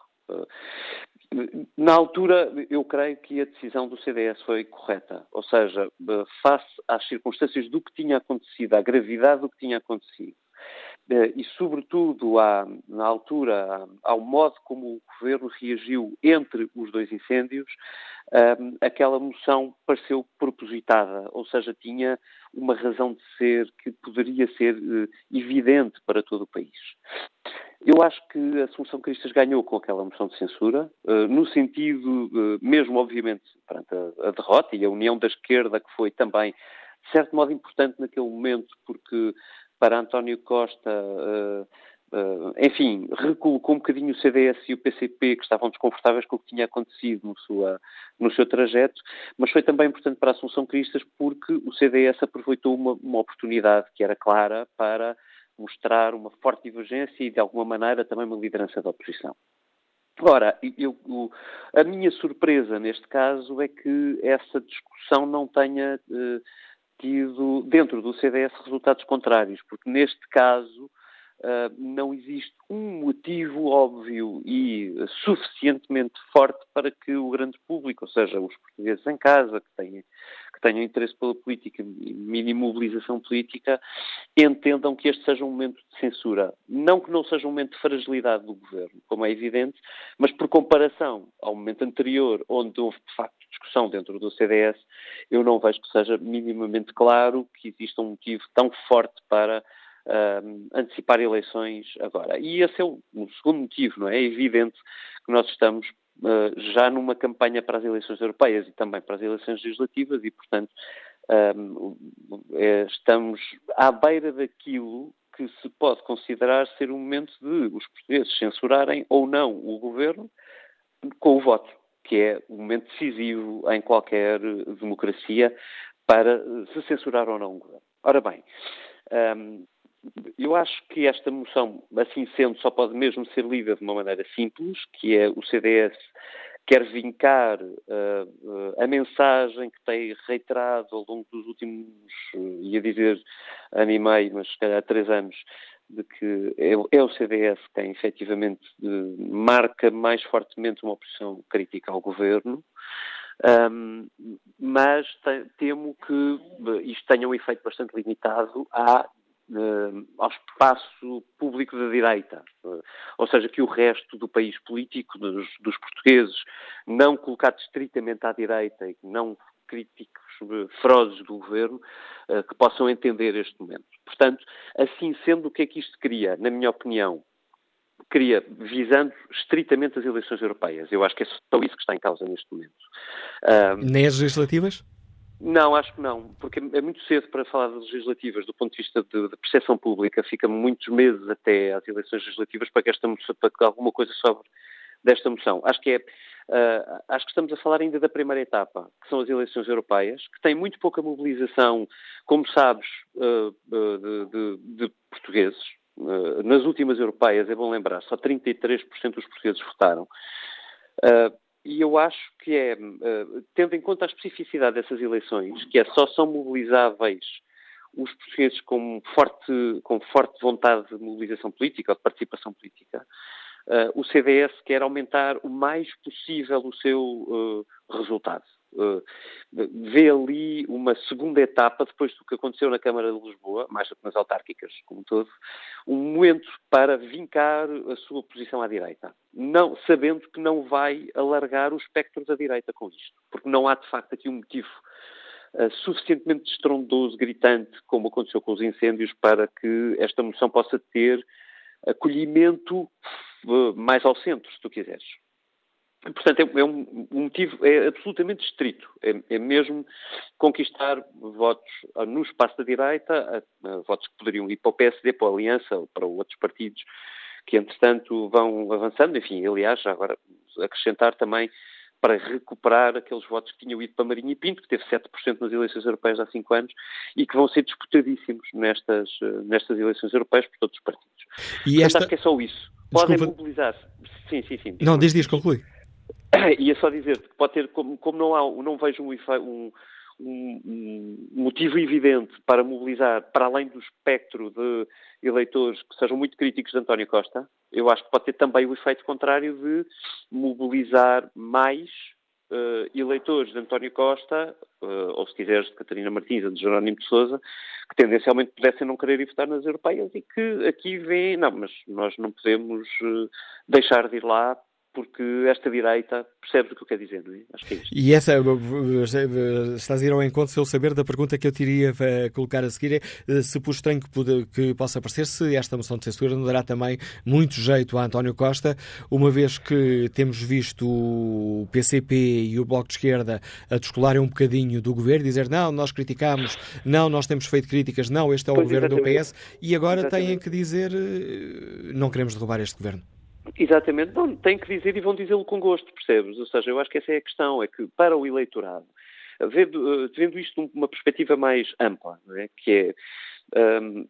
Na altura, eu creio que a decisão do CDS foi correta, ou seja, eh, face às circunstâncias do que tinha acontecido, à gravidade do que tinha acontecido, e, sobretudo, à, na altura, ao modo como o governo reagiu entre os dois incêndios, eh, aquela moção pareceu propositada, ou seja, tinha uma razão de ser que poderia ser evidente para todo o país. Eu acho que a Solução Cristas ganhou com aquela moção de censura, uh, no sentido, mesmo obviamente, perante a, derrota e a união da esquerda, que foi também, de certo modo, importante naquele momento, porque para António Costa, uh, enfim, recolocou um bocadinho o CDS e o PCP, que estavam desconfortáveis com o que tinha acontecido no, sua, no seu trajeto, mas foi também importante para a Assunção Cristas, porque o CDS aproveitou uma, uma oportunidade que era clara para mostrar uma forte divergência e, de alguma maneira, também uma liderança da oposição. Ora, eu, eu, a minha surpresa neste caso é que essa discussão não tenha eh, tido dentro do CDS resultados contrários, porque neste caso Uh, não existe um motivo óbvio e suficientemente forte para que o grande público, ou seja, os portugueses em casa, que têm, que tenham interesse pela política e mini mobilização política, entendam que este seja um momento de censura. Não que não seja um momento de fragilidade do governo, como é evidente, mas por comparação ao momento anterior, onde houve de facto discussão dentro do CDS, eu não vejo que seja minimamente claro que exista um motivo tão forte para antecipar eleições agora. E esse é o, o, segundo motivo, não é? É evidente que nós estamos uh, já numa campanha para as eleições europeias e também para as eleições legislativas e, portanto, é, estamos à beira daquilo que se pode considerar ser o momento de os portugueses censurarem ou não o governo com o voto, que é o momento decisivo em qualquer democracia para se censurar ou não o governo. Ora bem, um, eu acho que esta moção, assim sendo, só pode mesmo ser lida de uma maneira simples, que é o CDS quer vincar uh, a mensagem que tem reiterado ao longo dos últimos, uh, ia dizer ano e meio, mas se calhar três anos, de que é, é o CDS quem efetivamente marca mais fortemente uma oposição crítica ao governo. Um, mas te, temo que isto tenha um efeito bastante limitado à uh, ao espaço público da direita. Uh, ou seja, que o resto do país político, dos, dos portugueses, não colocados estritamente à direita e não críticos eh, ferozes do governo, uh, que possam entender este momento. Portanto, assim sendo, o que é que isto cria, na minha opinião? Cria, visando estritamente as eleições europeias. Eu acho que é só isso que está em causa neste momento. Nem as legislativas? Não, acho que não, porque é muito cedo para falar de legislativas do ponto de vista de, de percepção pública. Fica muitos meses até às eleições legislativas para que, esta, para que alguma coisa sobre desta moção. Acho que é, uh, acho que estamos a falar ainda da primeira etapa, que são as eleições europeias, que têm muito pouca mobilização, como sabes, uh, de, de, de, portugueses. Uh, nas últimas europeias, é bom lembrar, só 33% dos portugueses votaram. E eu acho que é, tendo em conta a especificidade dessas eleições, que é só são mobilizáveis os portugueses com forte, com forte vontade de mobilização política ou de participação política, uh, o CDS quer aumentar o mais possível o seu uh, resultado. Uh, vê ali uma segunda etapa, depois do que aconteceu na Câmara de Lisboa, mais do que nas autárquicas como todo, um momento para vincar a sua posição à direita, não, sabendo que não vai alargar o espectro da direita com isto, porque não há de facto aqui um motivo uh, suficientemente estrondoso, gritante, como aconteceu com os incêndios, para que esta moção possa ter acolhimento mais ao centro, se tu quiseres. Portanto, é, é um, um, motivo é absolutamente estrito. É, é, mesmo conquistar votos no espaço da direita, a, a, votos que poderiam ir para o PSD, para a Aliança ou para outros partidos que, entretanto, vão avançando. Enfim, aliás, agora acrescentar também para recuperar aqueles votos que tinham ido para Marinho e Pinto, que teve 7% nas eleições europeias há 5 anos e que vão ser disputadíssimos nestas, nestas eleições europeias por todos os partidos. E Portanto, esta... acho que é só isso. Podem Desculpa... mobilizar-se. Sim, sim, sim. Não, diz, diz, conclui. <coughs> Ia só dizer que pode ter, como, como não, há, não vejo um, um, um, motivo evidente para mobilizar, para além do espectro de eleitores que sejam muito críticos de António Costa, eu acho que pode ter também o efeito contrário de mobilizar mais uh, eleitores de António Costa, uh, ou se quiseres de Catarina Martins ou de Jerónimo de Sousa, que tendencialmente pudessem não querer ir votar nas europeias e que aqui vêm, não, mas nós não podemos uh, deixar de ir lá porque esta direita percebe o que eu quero dizer, não é? Acho que é isto. E essa, estás a ir ao encontro, se eu saber, da pergunta que eu teria a colocar a seguir, é se por estranho que, pode, que possa parecer, se esta moção de censura não dará também muito jeito a António Costa, uma vez que temos visto o PCP e o Bloco de Esquerda a descolarem um bocadinho do governo, dizer não, nós criticamos, não, nós temos feito críticas, não, este é o pois governo exatamente. do PS, e agora exatamente. têm que dizer eh, não queremos derrubar este governo. Exatamente, não, têm que dizer e vão dizê-lo com gosto, percebes? Ou seja, eu acho que essa é a questão, é que para o eleitorado, vendo, eh, vendo isto numa perspectiva mais ampla, é? que é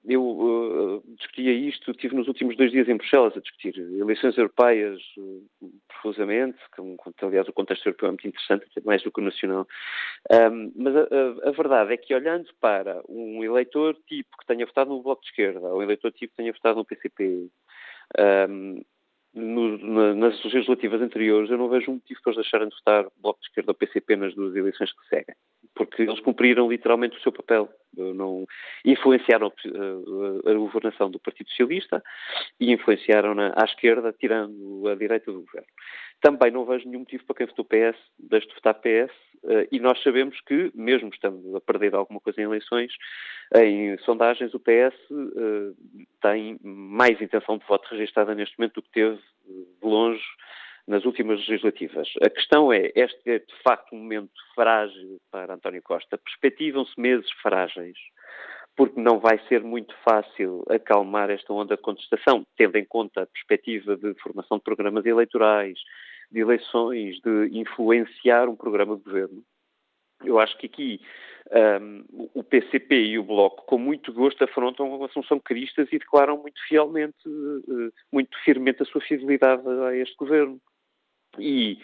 eu uh, discutia isto, estive nos últimos dois dias em Bruxelas a discutir eleições europeias uh, profusamente, com, aliás o contexto europeu é muito interessante, mais do que o nacional. Um, mas a, a, a, verdade é que olhando para um eleitor tipo que tenha votado no Bloco de Esquerda, ou um eleitor tipo que tenha votado no PCP, um, no, na, nas legislativas anteriores, eu não vejo um motivo para eles deixarem de votar Bloco de Esquerda ou PCP nas duas eleições que seguem. Porque eles cumpriram literalmente o seu papel. Não influenciaram a, a, a governação do Partido Socialista e influenciaram na, à esquerda, tirando a direita do governo. Também não vejo nenhum motivo para quem votou PS deixe de votar PS uh, e nós sabemos que, mesmo estando a perder alguma coisa em eleições, em sondagens, o PS uh, eh, tem mais intenção de voto registrada neste momento do que teve de longe nas últimas legislativas. A questão é, este é de facto um momento frágil para António Costa. Perspectivam-se meses frágeis, porque não vai ser muito fácil acalmar esta onda de contestação, tendo em conta a perspectiva de formação de programas eleitorais, de eleições, de influenciar um programa de governo. Eu acho que aqui um, o PCP e o Bloco, com muito gosto, afrontam a Assunção Cristas e declaram muito fielmente, uh, muito firmemente a sua fidelidade a este governo. E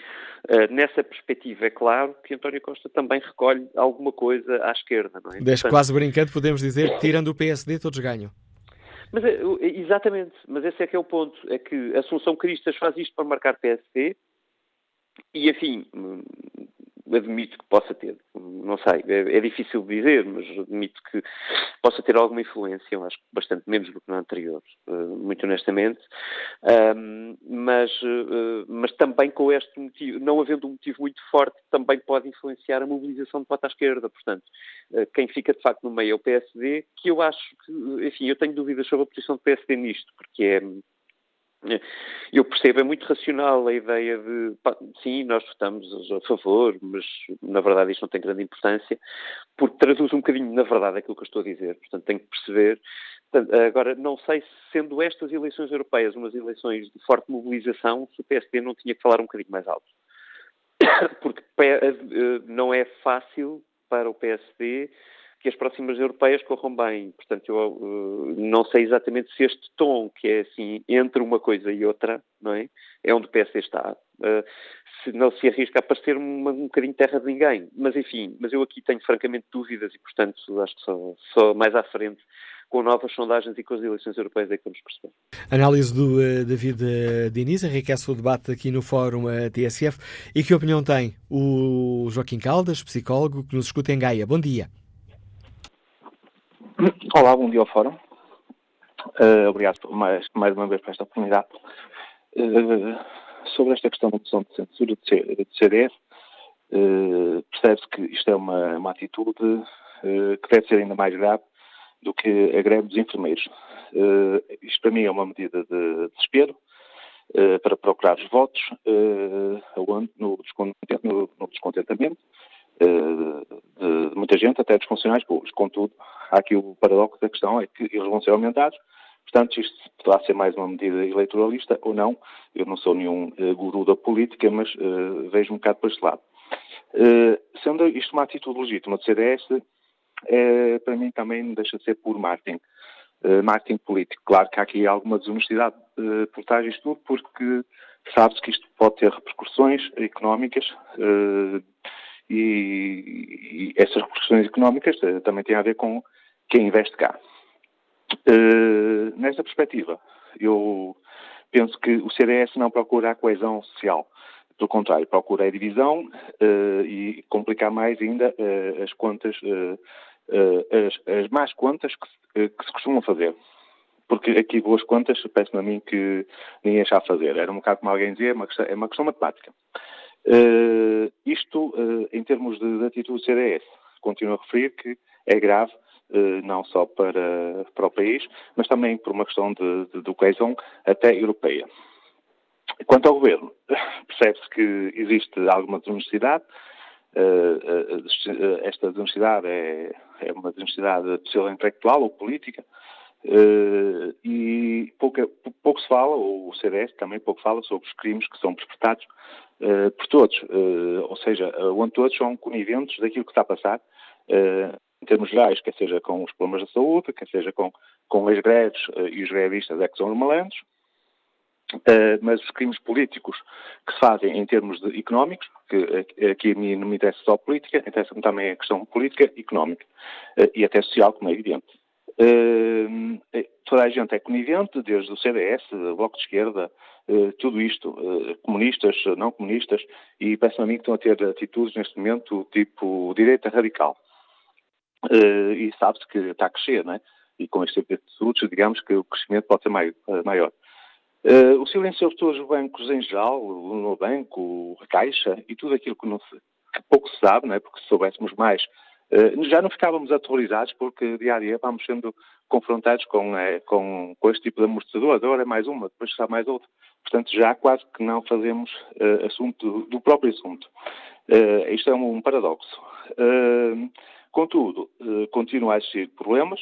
uh, nessa perspectiva, é claro que António Costa também recolhe alguma coisa à esquerda, não é? Deixe quase brincando, podemos dizer, tirando o PSD, todos ganham. Mas, eh, exatamente, mas esse é que é o ponto, é que Assunção Cristas faz isto para marcar PSD, e, enfim, admito que possa ter, não sei, é, é, difícil dizer, mas admito que possa ter alguma influência, eu acho que bastante menos do que no anterior, uh, muito honestamente, um, mas, uh, mas também com este motivo, não havendo um motivo muito forte, também pode influenciar a mobilização de voto à esquerda, portanto, uh, quem fica de facto no meio é o PSD, que eu acho que, enfim, eu tenho dúvidas sobre a posição do PSD nisto, porque é eu percebo, é muito racional a ideia de, pá, sim, nós votamos a favor, mas na verdade isto não tem grande importância, porque traduz um bocadinho na verdade aquilo que eu estou a dizer. Portanto, tenho que perceber. Agora, não sei se sendo estas eleições europeias umas eleições de forte mobilização, se o PSD não tinha que falar um bocadinho mais alto. <coughs> Porque eh, não é fácil para o PSD que as próximas europeias corram bem. Portanto, eu uh, não sei exatamente se este tom, que é assim, entre uma coisa e outra, não é? É onde o PS está. Uh, se não se arrisca a parecer uma, um bocadinho terra de ninguém. Mas, enfim, mas eu aqui tenho francamente dúvidas e, portanto, acho que só, só mais à frente com novas sondagens e com as eleições europeias é que vamos perceber. Análise do uh, David Diniz enriquece o debate aqui no Fórum uh, TSF. E que opinião tem o Joaquim Caldas, psicólogo, que nos escuta em Gaia? Bom dia. Olá, bom dia ao Fórum. Uh, obrigado mais, mais uma vez por esta oportunidade. Uh, sobre esta questão da moção de censura de, CDS, uh, percebe-se que isto é uma, uma atitude que deve ser ainda mais grave do que a greve dos enfermeiros. isto para mim é uma medida de desespero para procurar os votos no descontentamento de, de, muita gente, até dos funcionários públicos. Contudo, há aqui o paradoxo da questão, é que eles vão ser aumentados, portanto, isto poderá ser mais uma medida eleitoralista ou não. Eu não sou nenhum uh, guru da política, mas uh, vejo um bocado para este lado. Uh, sendo isto uma atitude legítima do CDS, para mim também deixa de ser puro marketing. Marketing político. Claro que há aqui alguma desonestidade por trás disto tudo, porque sabe-se que isto pode ter repercussões económicas e, e essas repercussões económicas uh, também têm a ver com quem investe cá. Uh, perspectiva, eu penso que o CDS não procura a coesão social. Pelo contrário, procura a divisão uh, e complicar mais ainda as contas, as, as más contas que, que se costumam fazer porque aqui boas contas parece-me a mim que ninguém está a fazer. Era um bocado como alguém dizia, é uma questão, é uma questão matemática. Uh, isto, uh, em termos de, de atitude do CDS, continuo a referir que é grave, uh, não só para, para o país, mas também por uma questão de, de, de coesão até europeia. Quanto ao governo, <laughs> percebe-se que existe alguma desonestidade. esta desonestidade é, é uma desonestidade possível intelectual ou política, Uh, e pouco, pouco, se fala, ou o CDS também pouco fala sobre os crimes que são perpetrados uh, por todos, uh, ou seja, onde todos são coniventes daquilo que está a passar em termos gerais, quer seja com os problemas da saúde, quer seja com, com as greves e os grevistas é que são malandros, mas os crimes políticos que se fazem em termos de económicos, que aqui a mim não me interessa só política, interessa-me também a questão política económica, e até social, como é evidente. Uh, toda a gente é conivente, desde o CDS, o Bloco de Esquerda, tudo isto, comunistas, não comunistas, e parece-me a mim que estão a ter atitudes neste momento tipo direita radical. e sabe-se que está a crescer, não é? E com este tipo de atitudes, digamos que o crescimento pode ser maior. O silêncio sobre os bancos em geral, o Nubanco, a Caixa e tudo aquilo que, se, que pouco se sabe, não é? porque se soubéssemos mais, já não ficávamos aterrorizados porque dia a dia vamos sendo confrontados com, uh, com, com este tipo de amortecedor. Agora é mais uma, depois está mais outra. Portanto, já quase que não fazemos assunto do, próprio assunto. isto é um, um paradoxo. contudo, continua a existir problemas.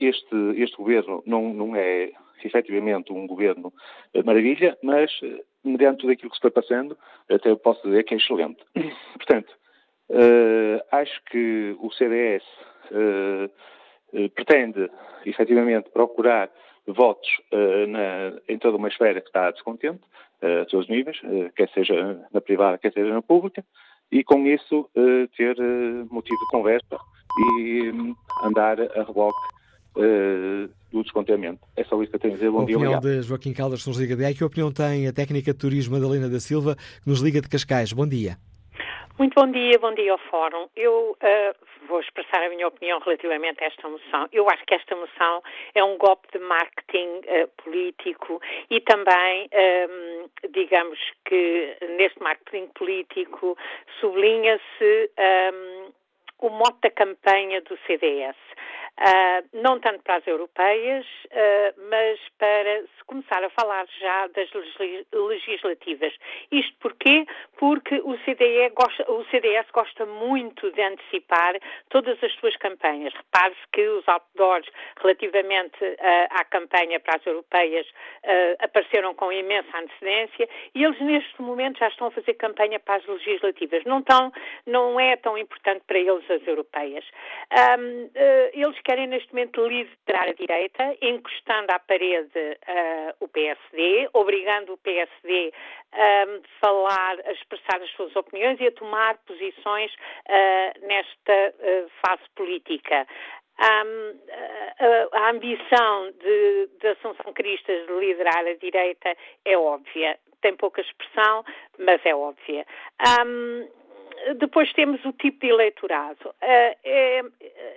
este, este governo não, não é efetivamente um governo eh, maravilha, mas eh, mediante tudo aquilo que se foi passando, até posso dizer que é excelente. Portanto, uh, acho que o CDS uh, uh, pretende efetivamente procurar votos na, em toda uma esfera que está descontente, a todos os níveis, quer seja na privada, quer seja na pública, e com isso ter motivo de conversa e um, andar a reboque uh, do descontamento. É só isso que eu tenho a dizer. Bom a dia, opinião de Joaquim Caldas, nos liga de aí. Que opinião tem a técnica de turismo Madalena da Silva, que nos liga de Cascais? Bom dia. Muito bom dia, bom dia ao Fórum. Eu uh, vou expressar a minha opinião relativamente a esta moção. Eu acho que esta moção é um golpe de marketing uh, político e também, um, digamos que neste marketing político sublinha-se um, o mote da campanha do CDS. Uh, não tanto para as europeias, uh, mas para se começar a falar já das legislativas. Isto porquê? Porque o, CDE gosta, o CDS gosta muito de antecipar todas as suas campanhas. Repare-se que os outdoors relativamente uh, à campanha para as europeias apareceram com imensa antecedência e eles neste momento já estão a fazer campanha para as legislativas. Não, tão, não é tão importante para eles as europeias. Eles querem neste momento liderar a direita, encostando à parede uh, o PSD, obrigando o PSD a falar, a expressar as suas opiniões e a tomar posições uh, nesta uh, fase política. Um, a, a, ambição de, de Assunção Cristas de liderar a direita é óbvia. Tem pouca expressão, mas é óbvia. Um, depois temos o tipo de eleitorado. Uh, é,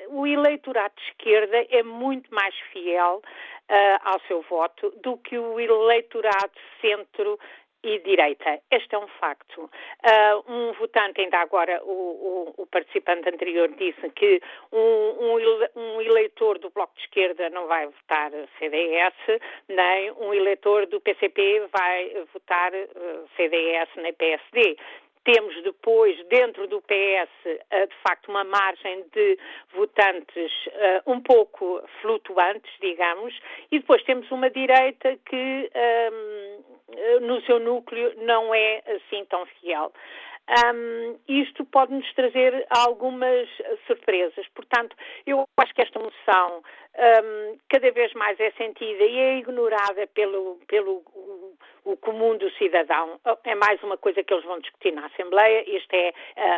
o eleitorado de esquerda é muito mais fiel uh, ao seu voto do que o eleitorado centro e direita. Este é um facto. Uh, um votante, ainda agora o, o, o, participante anterior disse que um, um, eleitor do Bloco de Esquerda não vai votar CDS, nem um eleitor do PCP vai votar uh, CDS nem PSD. Temos depois, dentro do PS, eh, de facto, uma margem de votantes eh, um pouco flutuantes, digamos, e depois temos uma direita que, ehm, eh, no seu núcleo, não é assim tão fiel. Um, isto pode nos trazer algumas surpresas. Portanto, eu acho que esta moção um, cada vez mais é sentida e é ignorada pelo, pelo o, o, comum do cidadão. É mais uma coisa que eles vão discutir na Assembleia. Esta é,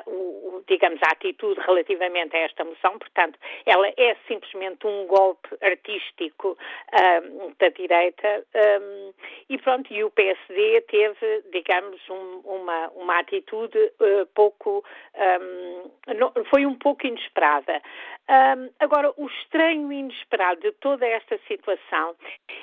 uh, o, digamos, a atitude relativamente a esta moção. Portanto, ela é simplesmente um golpe artístico um, da direita. Um, e pronto, e o PSD teve, digamos, um, uma, uma atitude uh, pouco. Não, foi um pouco inesperada. Agora, o estranho e inesperado de toda esta situação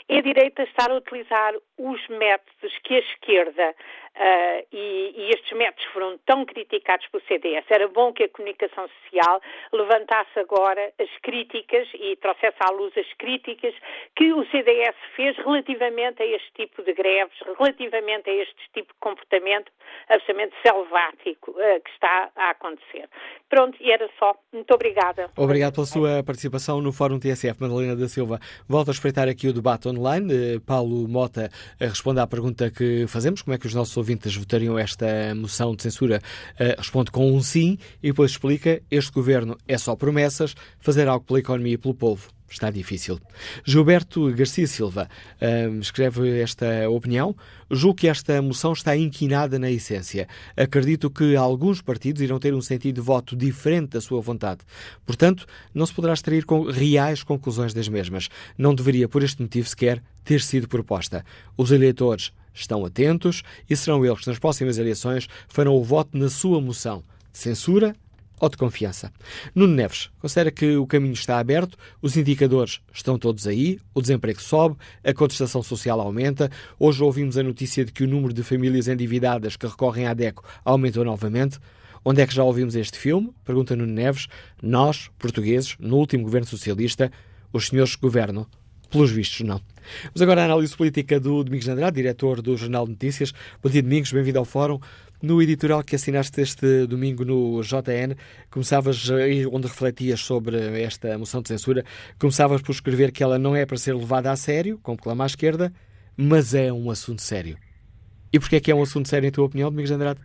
é a direita estar a utilizar os métodos que a esquerda Uh, e, e, estes métodos foram tão criticados pelo CDS. Era bom que a comunicação social levantasse agora as críticas e trouxesse à luz as críticas que o CDS fez relativamente a este tipo de greves, relativamente a este tipo de comportamento absolutamente selvático uh, que está a acontecer. Pronto, e era só. Muito obrigada. Obrigado pela sua participação no Fórum TSF, Madalena da Silva. Volto a espreitar aqui o debate online. Uh, Paulo Mota responde à pergunta que fazemos: como é que os nossos ouvintes votariam esta moção de censura, uh, responde com um sim e depois explica: este governo é só promessas, fazer algo pela economia e pelo povo. Está difícil. Gilberto Garcia Silva um, escreve esta opinião. Julgo que esta moção está inquinada na essência. Acredito que alguns partidos irão ter um sentido de voto diferente da sua vontade. Portanto, não se poderá extrair com reais conclusões das mesmas. Não deveria, por este motivo sequer, ter sido proposta. Os eleitores estão atentos e serão eles que, nas próximas eleições, farão o voto na sua moção de censura ou de confiança. Nuno Neves considera que o caminho está aberto, os indicadores estão todos aí, o desemprego sobe, a contestação social aumenta. Hoje ouvimos a notícia de que o número de famílias endividadas que recorrem à DECO aumentou novamente. Onde é que já ouvimos este filme? Pergunta Nuno Neves. Nós, portugueses, no último governo socialista, os senhores governam, pelos vistos, não. Vamos agora à análise política do Domingos Andrade, diretor do Jornal de Notícias. Bom dia, Domingos, bem-vindo ao Fórum. No editorial que assinaste este domingo no JN, começavas, onde refletias sobre esta moção de censura, começavas por escrever que ela não é para ser levada a sério, como clama à esquerda, mas é um assunto sério. E porquê é que é um assunto sério, em tua opinião, Domingos Andrade?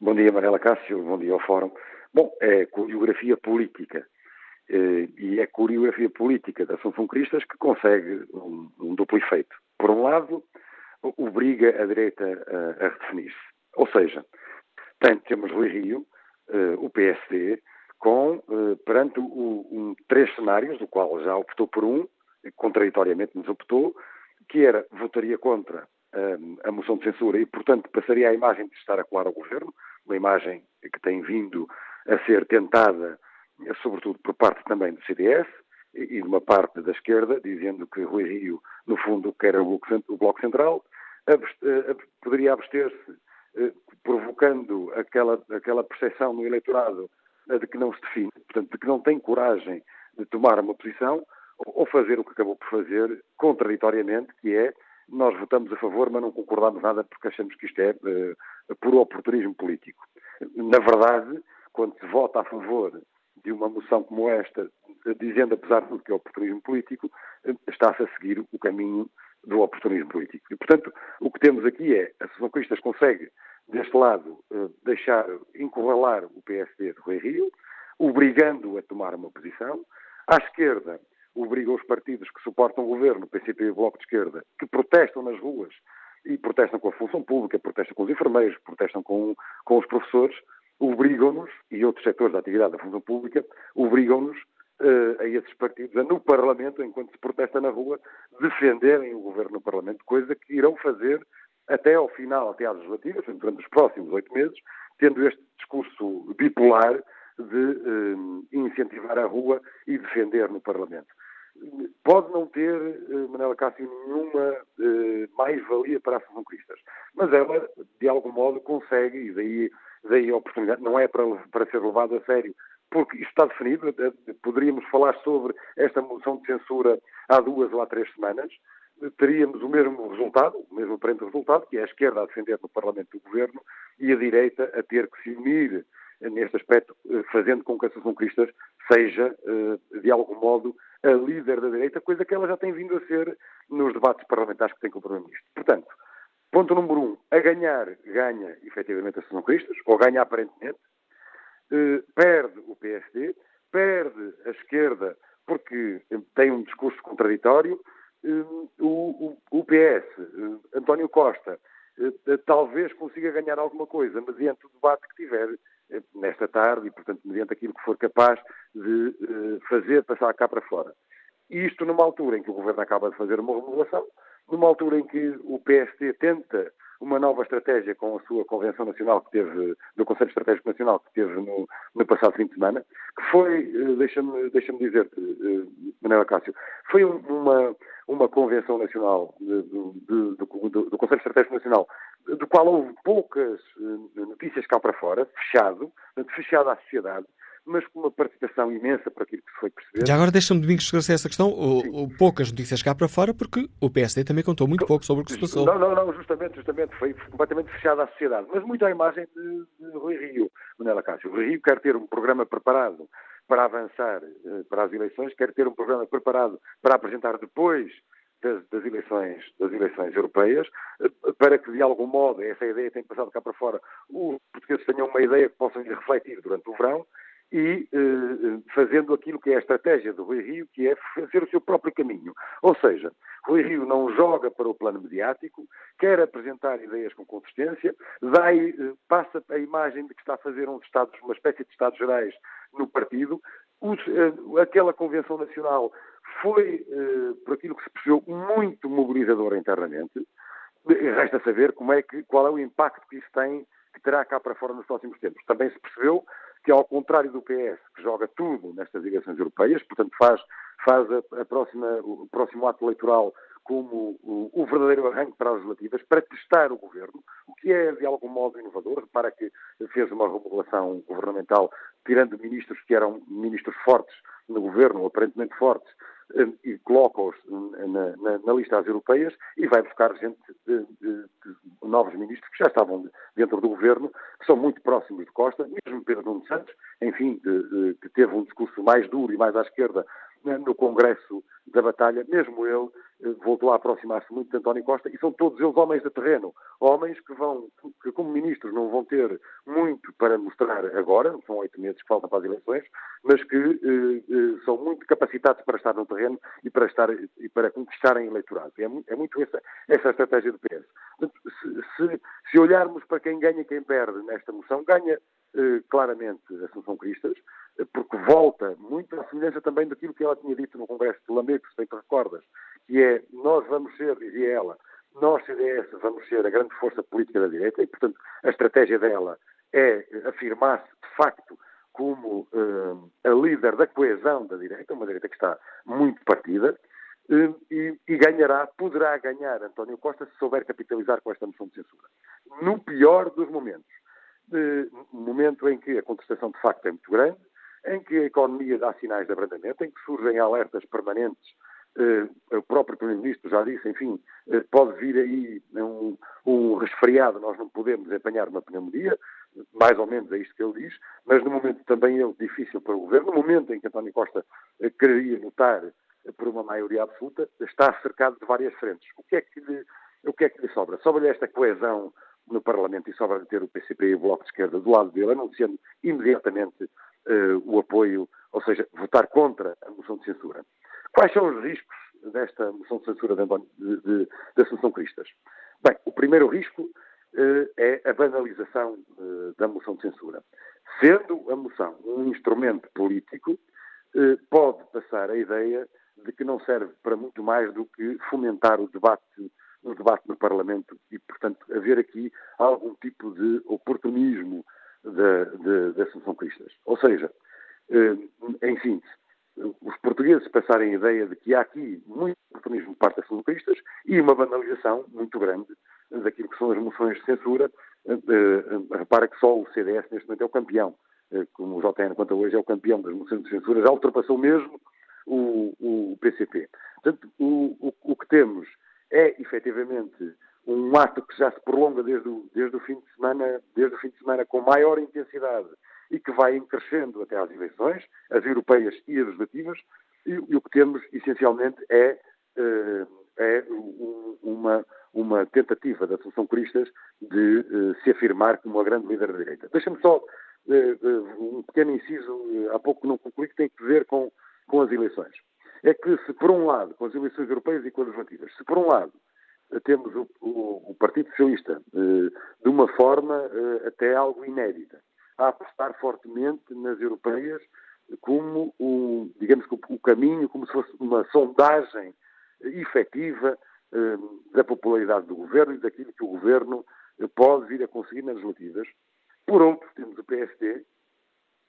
Bom dia, Marela Cássio, bom dia ao Fórum. Bom, é coreografia política. Eh, e é coreografia política da Assunção Cristas que consegue um, um duplo efeito. Por um lado, obriga a direita a, a redefinir-se ou seja, portanto, temos Rui Rio, uh, o PSD, com, uh, perante o, um, três cenários, do qual já optou por um, contraditoriamente nos optou, que era votaria contra a moção de censura e, portanto, passaria a imagem de estar a colar ao governo, uma imagem que tem vindo a ser tentada, sobretudo por parte também do CDS e de uma parte da esquerda, dizendo que Rui Rio, no fundo, quer o Bloco Central, poderia abster-se eh, provocando aquela, aquela percepção no eleitorado eh, de que não se define, portanto, de que não tem coragem de tomar uma posição ou fazer o que acabou por fazer contraditoriamente, que é nós votamos a favor, mas não concordamos nada porque achamos que isto é uh, puro oportunismo político. Na verdade, quando se vota a favor de uma moção como esta, dizendo apesar de tudo que é oportunismo político, está-se a seguir o caminho do oportunismo político. E, portanto, o que temos aqui é, a Associação Cristas consegue, deste lado, eh, deixar, encurralar o PSD de Rui Rio, obrigando-o a tomar uma posição. À esquerda, obriga os partidos que suportam o governo, o PCP e o Bloco de Esquerda, que protestam nas ruas e protestam com a função pública, protestam com os enfermeiros, protestam com, com os professores, obrigam-nos, e outros setores da atividade da função pública, obrigam-nos uh, a esses partidos a, no Parlamento, enquanto se protesta na rua, defenderem o governo no Parlamento, coisa que irão fazer até ao final, até às legislativas, durante os próximos oito meses, tendo este discurso bipolar de uh, incentivar a rua e defender no Parlamento. Pode não ter, uh, Manela Cássio, nenhuma uh, mais-valia para a Associação Cristas, mas ela, de algum modo, consegue, e daí, daí a oportunidade, não é para, para ser levado a sério porque isto está definido, eh, poderíamos falar sobre esta moção de censura há duas ou há três semanas, teríamos o mesmo resultado, o mesmo aparente resultado, que é a esquerda a defender no Parlamento do Governo e a direita a ter que se unir neste aspecto, eh, fazendo com que a Associação Cristas seja, eh, de algum modo, a líder da direita, coisa que ela já tem vindo a ser nos debates parlamentares que tem com o Primeiro-Ministro. Portanto, ponto número um, a ganhar, ganha efetivamente a Associação Cristas, ou ganha aparentemente, eh, perde o PSD, perde a esquerda porque tem um discurso contraditório, eh, o, o, PS, António Costa, talvez consiga ganhar alguma coisa mediante o debate que tiver nesta tarde e, portanto, mediante aquilo que for capaz de fazer passar cá para fora. Isto numa altura em que o Governo acaba de fazer uma remodelação, numa altura em que o PSD tenta uma nova estratégia com a sua Convenção Nacional que teve, do Conselho Estratégico Nacional que teve no, no passado fim de semana, que foi, eh, deixa-me deixa dizer-te, eh, Manuela Cássio, foi uma, uma Convenção Nacional de, de, de, do, do Conselho Estratégico Nacional, do qual houve poucas eh, notícias cá para fora, fechado, fechado à sociedade, mas com uma participação imensa para aquilo que se foi perceber. Já agora deixa-me, Domingos, esclarecer essa questão. O, o, poucas notícias cá para fora, porque o PSD também contou muito pouco sobre o que se passou. Não, não, não, justamente, justamente, foi completamente fechada à sociedade, mas muito à imagem de, de Rui Rio, Manela Cássio. Rui Rio quer ter um programa preparado para avançar eh, para as eleições, quer ter um programa preparado para apresentar depois das, das, eleições, das eleições europeias, para que, de algum modo, essa ideia tem passado cá para fora, os portugueses tenham uma ideia que possam refletir durante o verão e eh, fazendo aquilo que é a estratégia do Rui Rio, que é fazer o seu próprio caminho. Ou seja, Rui Rio não joga para o plano mediático, quer apresentar ideias com consistência, eh, passa a imagem de que está a fazer um Estados, uma espécie de Estados Gerais no partido. Os, eh, aquela Convenção Nacional foi, eh, por aquilo que se percebeu, muito mobilizadora internamente. Resta saber como é que, qual é o impacto que isso tem, que terá cá para fora nos próximos tempos. Também se percebeu que, ao contrário do PS, que joga tudo nestas eleições europeias, portanto faz, faz a, a próxima, o próximo ato eleitoral como o, o, verdadeiro arranque para as legislativas, para testar o governo, o que é de algum modo inovador. Repara que fez uma remodelação governamental, tirando ministros que eram ministros fortes no governo, aparentemente fortes, e coloca-os na, na, na, lista às europeias e vai buscar gente, de, de, de, novos ministros que já estavam dentro do governo, que são muito próximos de Costa, mesmo Pedro Nuno Santos, enfim, que teve um discurso mais duro e mais à esquerda no Congresso da Batalha, mesmo ele eh, voltou a aproximar-se muito de António Costa e são todos eles homens de terreno, homens que vão, que como ministros não vão ter muito para mostrar agora, são oito meses que faltam para as eleições, mas que eh, eh, são muito capacitados para estar no terreno e para estar e para conquistarem eleitorado. É, é muito essa, essa a estratégia do PS. Se, se, se olharmos para quem ganha e quem perde nesta moção, ganha claramente Assunção Cristas, eh, porque volta muito à semelhança também daquilo que ela tinha dito no Congresso de Lamego, se bem te recordas, que é nós vamos ser, dizia ela, nós, CDS, vamos ser a grande força política da direita e, portanto, a estratégia dela é afirmar-se, de facto, como uh, a líder da coesão da direita, uma direita que está muito partida, e, e, ganhará, poderá ganhar António Costa se souber capitalizar com esta moção de censura. No pior dos momentos momento em que a contestação de facto é muito grande, em que a economia dá sinais de abrandamento, em que surgem alertas permanentes. Uh, o próprio Primeiro-Ministro já disse, enfim, uh, pode vir aí um, um, resfriado, nós não podemos apanhar uma pneumonia, mais ou menos é isto que ele diz, mas no momento também é difícil para o Governo, no momento em que António Costa uh, quereria lutar por uma maioria absoluta, está cercado de várias frentes. O que é que lhe, o que é que lhe sobra? Sobra-lhe esta coesão no Parlamento e sobra de ter o PCP e o Bloco de Esquerda do lado dele, anunciando imediatamente uh, o apoio, ou seja, votar contra a moção de censura. Quais são os riscos desta moção de censura de, de, de, de Assunção Cristas? Bem, o primeiro risco uh, é a banalização uh, da moção de censura. Sendo a moção um instrumento político, pode passar a ideia de que não serve para muito mais do que fomentar o debate no debate no Parlamento e, portanto, haver aqui algum tipo de oportunismo da, Assunção Cristas. Ou seja, eh, em síntese, os portugueses passarem a ideia de que há aqui muito oportunismo de parte das Assunção Cristas e uma banalização muito grande daquilo que são as moções de censura. Eh, eh, repara que só o CDS neste momento é o campeão, como o JN conta hoje, é o campeão das moções de censura, já ultrapassou mesmo o, o PCP. Portanto, o, o, o que temos é efetivamente um ato que já se prolonga desde o, desde o fim de semana, desde o fim de semana com maior intensidade e que vai crescendo até às eleições, as europeias e as legislativas, e, e o que temos essencialmente é, uh, é um, uma, uma tentativa da Associação Cristas de uh, se afirmar como uma grande líder da direita. Deixa-me só uh, um pequeno inciso, há pouco não concluí, que tem que ver com, com as eleições é que se por um lado, com as eleições europeias e com as legislativas, se por um lado temos o, o, o Partido Socialista eh, de uma forma eh, até algo inédita, a apostar fortemente nas europeias como, o, digamos, o caminho, como se fosse uma sondagem efetiva eh, da popularidade do governo e daquilo que o governo pode vir a conseguir nas legislativas. Por outro, temos o PSD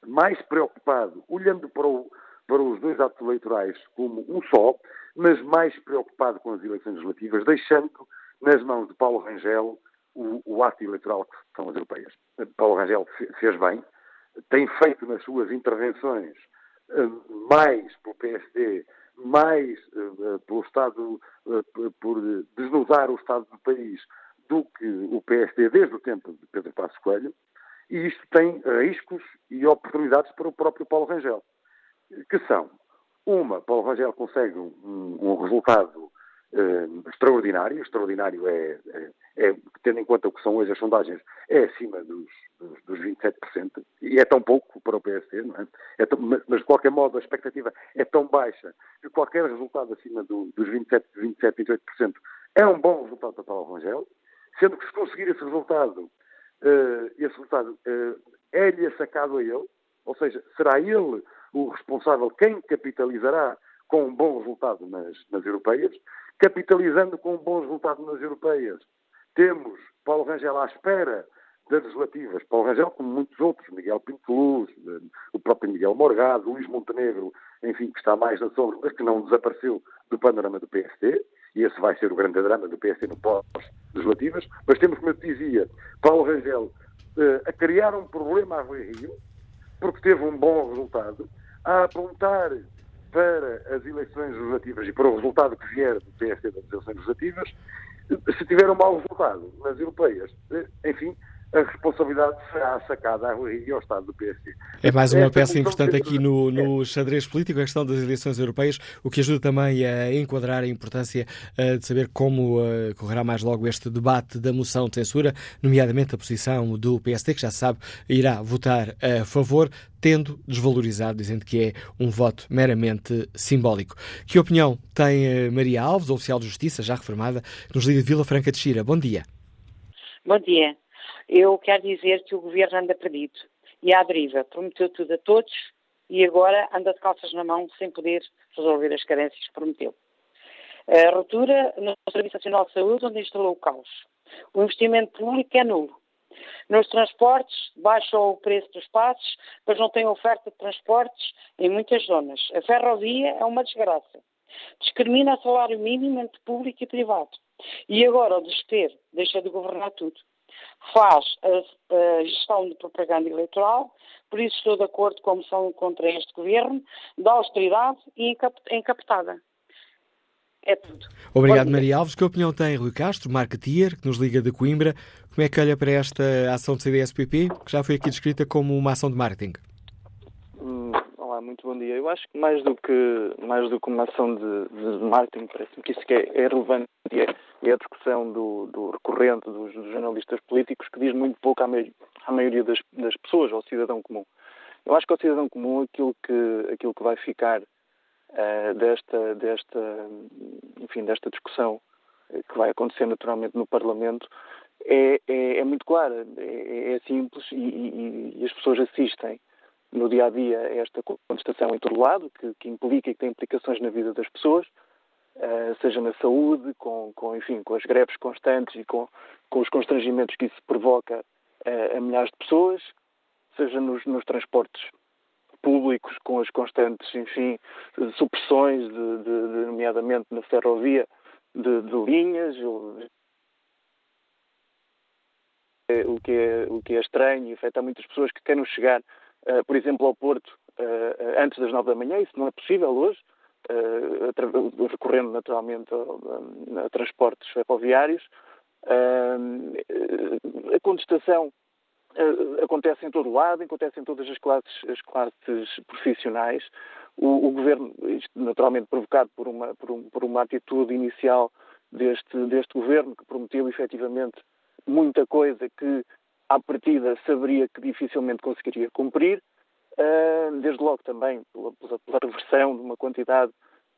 mais preocupado, olhando para o, para os dois atos eleitorais como um só, mas mais preocupado com as eleições legislativas, deixando nas mãos de Paulo Rangel o, o ato eleitoral que são as europeias. Paulo Rangel fez bem, tem feito nas suas intervenções eh, mais pelo PSD, mais uh, pelo Estado, por desnudar o Estado do país do que o PSD desde o tempo de Pedro Passos Coelho, e isto tem riscos e oportunidades para o próprio Paulo Rangel que são, uma, Paulo Rangel consegue um, um resultado uh, extraordinário. Extraordinário é, é, é, tendo em conta o que são hoje as sondagens, é acima dos, dos, dos 27%. E é tão pouco para o PSD, não é? é tão, mas, de qualquer modo, a expectativa é tão baixa que qualquer resultado acima do, dos 27, 27, 28% é um bom resultado para Paulo Rangel. Sendo que se conseguir esse resultado, uh, esse resultado uh, é-lhe sacado a ele, ou seja, será ele o responsável, quem capitalizará com um bom resultado nas, nas europeias, capitalizando com um bom resultado nas europeias. Temos Paulo Rangel à espera das legislativas. Paulo Rangel, como muitos outros, Miguel Pinto Luz, o próprio Miguel Morgado, Luís Montenegro, enfim, que está mais na sombra, mas que não desapareceu do panorama do PSD, e esse vai ser o grande drama do PSD no pós-legislativas. Mas temos, como eu te dizia, Paulo Rangel uh, a criar um problema à Rui Rio, porque teve um bom resultado, a apontar para as eleições legislativas e para o resultado que vier do PSD das eleições legislativas, se tiver um mau resultado nas europeias, enfim, a responsabilidade será sacada à Rui e ao Estado do PSD. É mais uma peça importante aqui no, no xadrez político, a questão das eleições europeias, o que ajuda também a enquadrar a importância uh, de saber como uh, correrá mais logo este debate da moção de censura, nomeadamente a posição do PSD, que já sabe irá votar a favor, tendo desvalorizado, dizendo que é um voto meramente simbólico. Que opinião tem uh, Maria Alves, oficial de Justiça, já reformada, nos liga de Vila Franca de Xira? Bom dia. Bom dia. Eu quero dizer que o governo anda perdido e à deriva. Prometeu tudo a todos e agora anda de calças na mão sem poder resolver as carências que prometeu. A ruptura no Serviço Nacional de Saúde, onde instalou o caos. O investimento público é nulo. Nos transportes, baixa o preço dos passos, mas não tem oferta de transportes em muitas zonas. A ferrovia é uma desgraça. Discrimina o salário mínimo entre público e privado. E agora o desespero deixa de governar tudo faz a, a, gestão de propaganda eleitoral, por isso estou de acordo com a moção contra este governo, da austeridade e encapetada. É tudo. Obrigado, Maria Alves. Que opinião tem Rui Castro, marketeer, que nos liga de Coimbra? Como é que olha para esta ação do CDSPP, que já foi aqui descrita como uma ação de marketing? Muito bom dia. Eu acho que mais do que, mais do que uma ação de, de marketing, parece-me que isso que é, é relevante é, é a discussão do, do recorrente dos, dos, jornalistas políticos que diz muito pouco à, mei, à maioria das, das, pessoas, ao cidadão comum. Eu acho que ao cidadão comum aquilo que, aquilo que vai ficar uh, desta, desta, enfim, desta discussão uh, que vai acontecer naturalmente no Parlamento é, é, é muito clara, é, é simples e, e, e, as pessoas assistem no dia a dia esta contestação em todo lado, que, que implica e que tem implicações na vida das pessoas uh, seja na saúde, com, com, enfim, com as greves constantes e com, com os constrangimentos que isso provoca uh, a milhares de pessoas, seja nos, nos, transportes públicos, com as constantes, enfim, supressões, de, de, de nomeadamente na ferrovia, de, de linhas, o que, é, o que é estranho e afeta muitas pessoas que querem chegar, por exemplo, ao Porto uh, antes das nove da manhã. Isso não é possível hoje recorrendo naturalmente a, transportes ferroviários. A contestação acontece em todo o lado, acontece em todas as classes, as classes profissionais. O, o governo, naturalmente provocado por uma, por, um, por uma atitude inicial deste, deste governo, que prometeu efetivamente muita coisa que, à partida, saberia que dificilmente conseguiria cumprir, desde logo também pela, pela, pela reversão de uma quantidade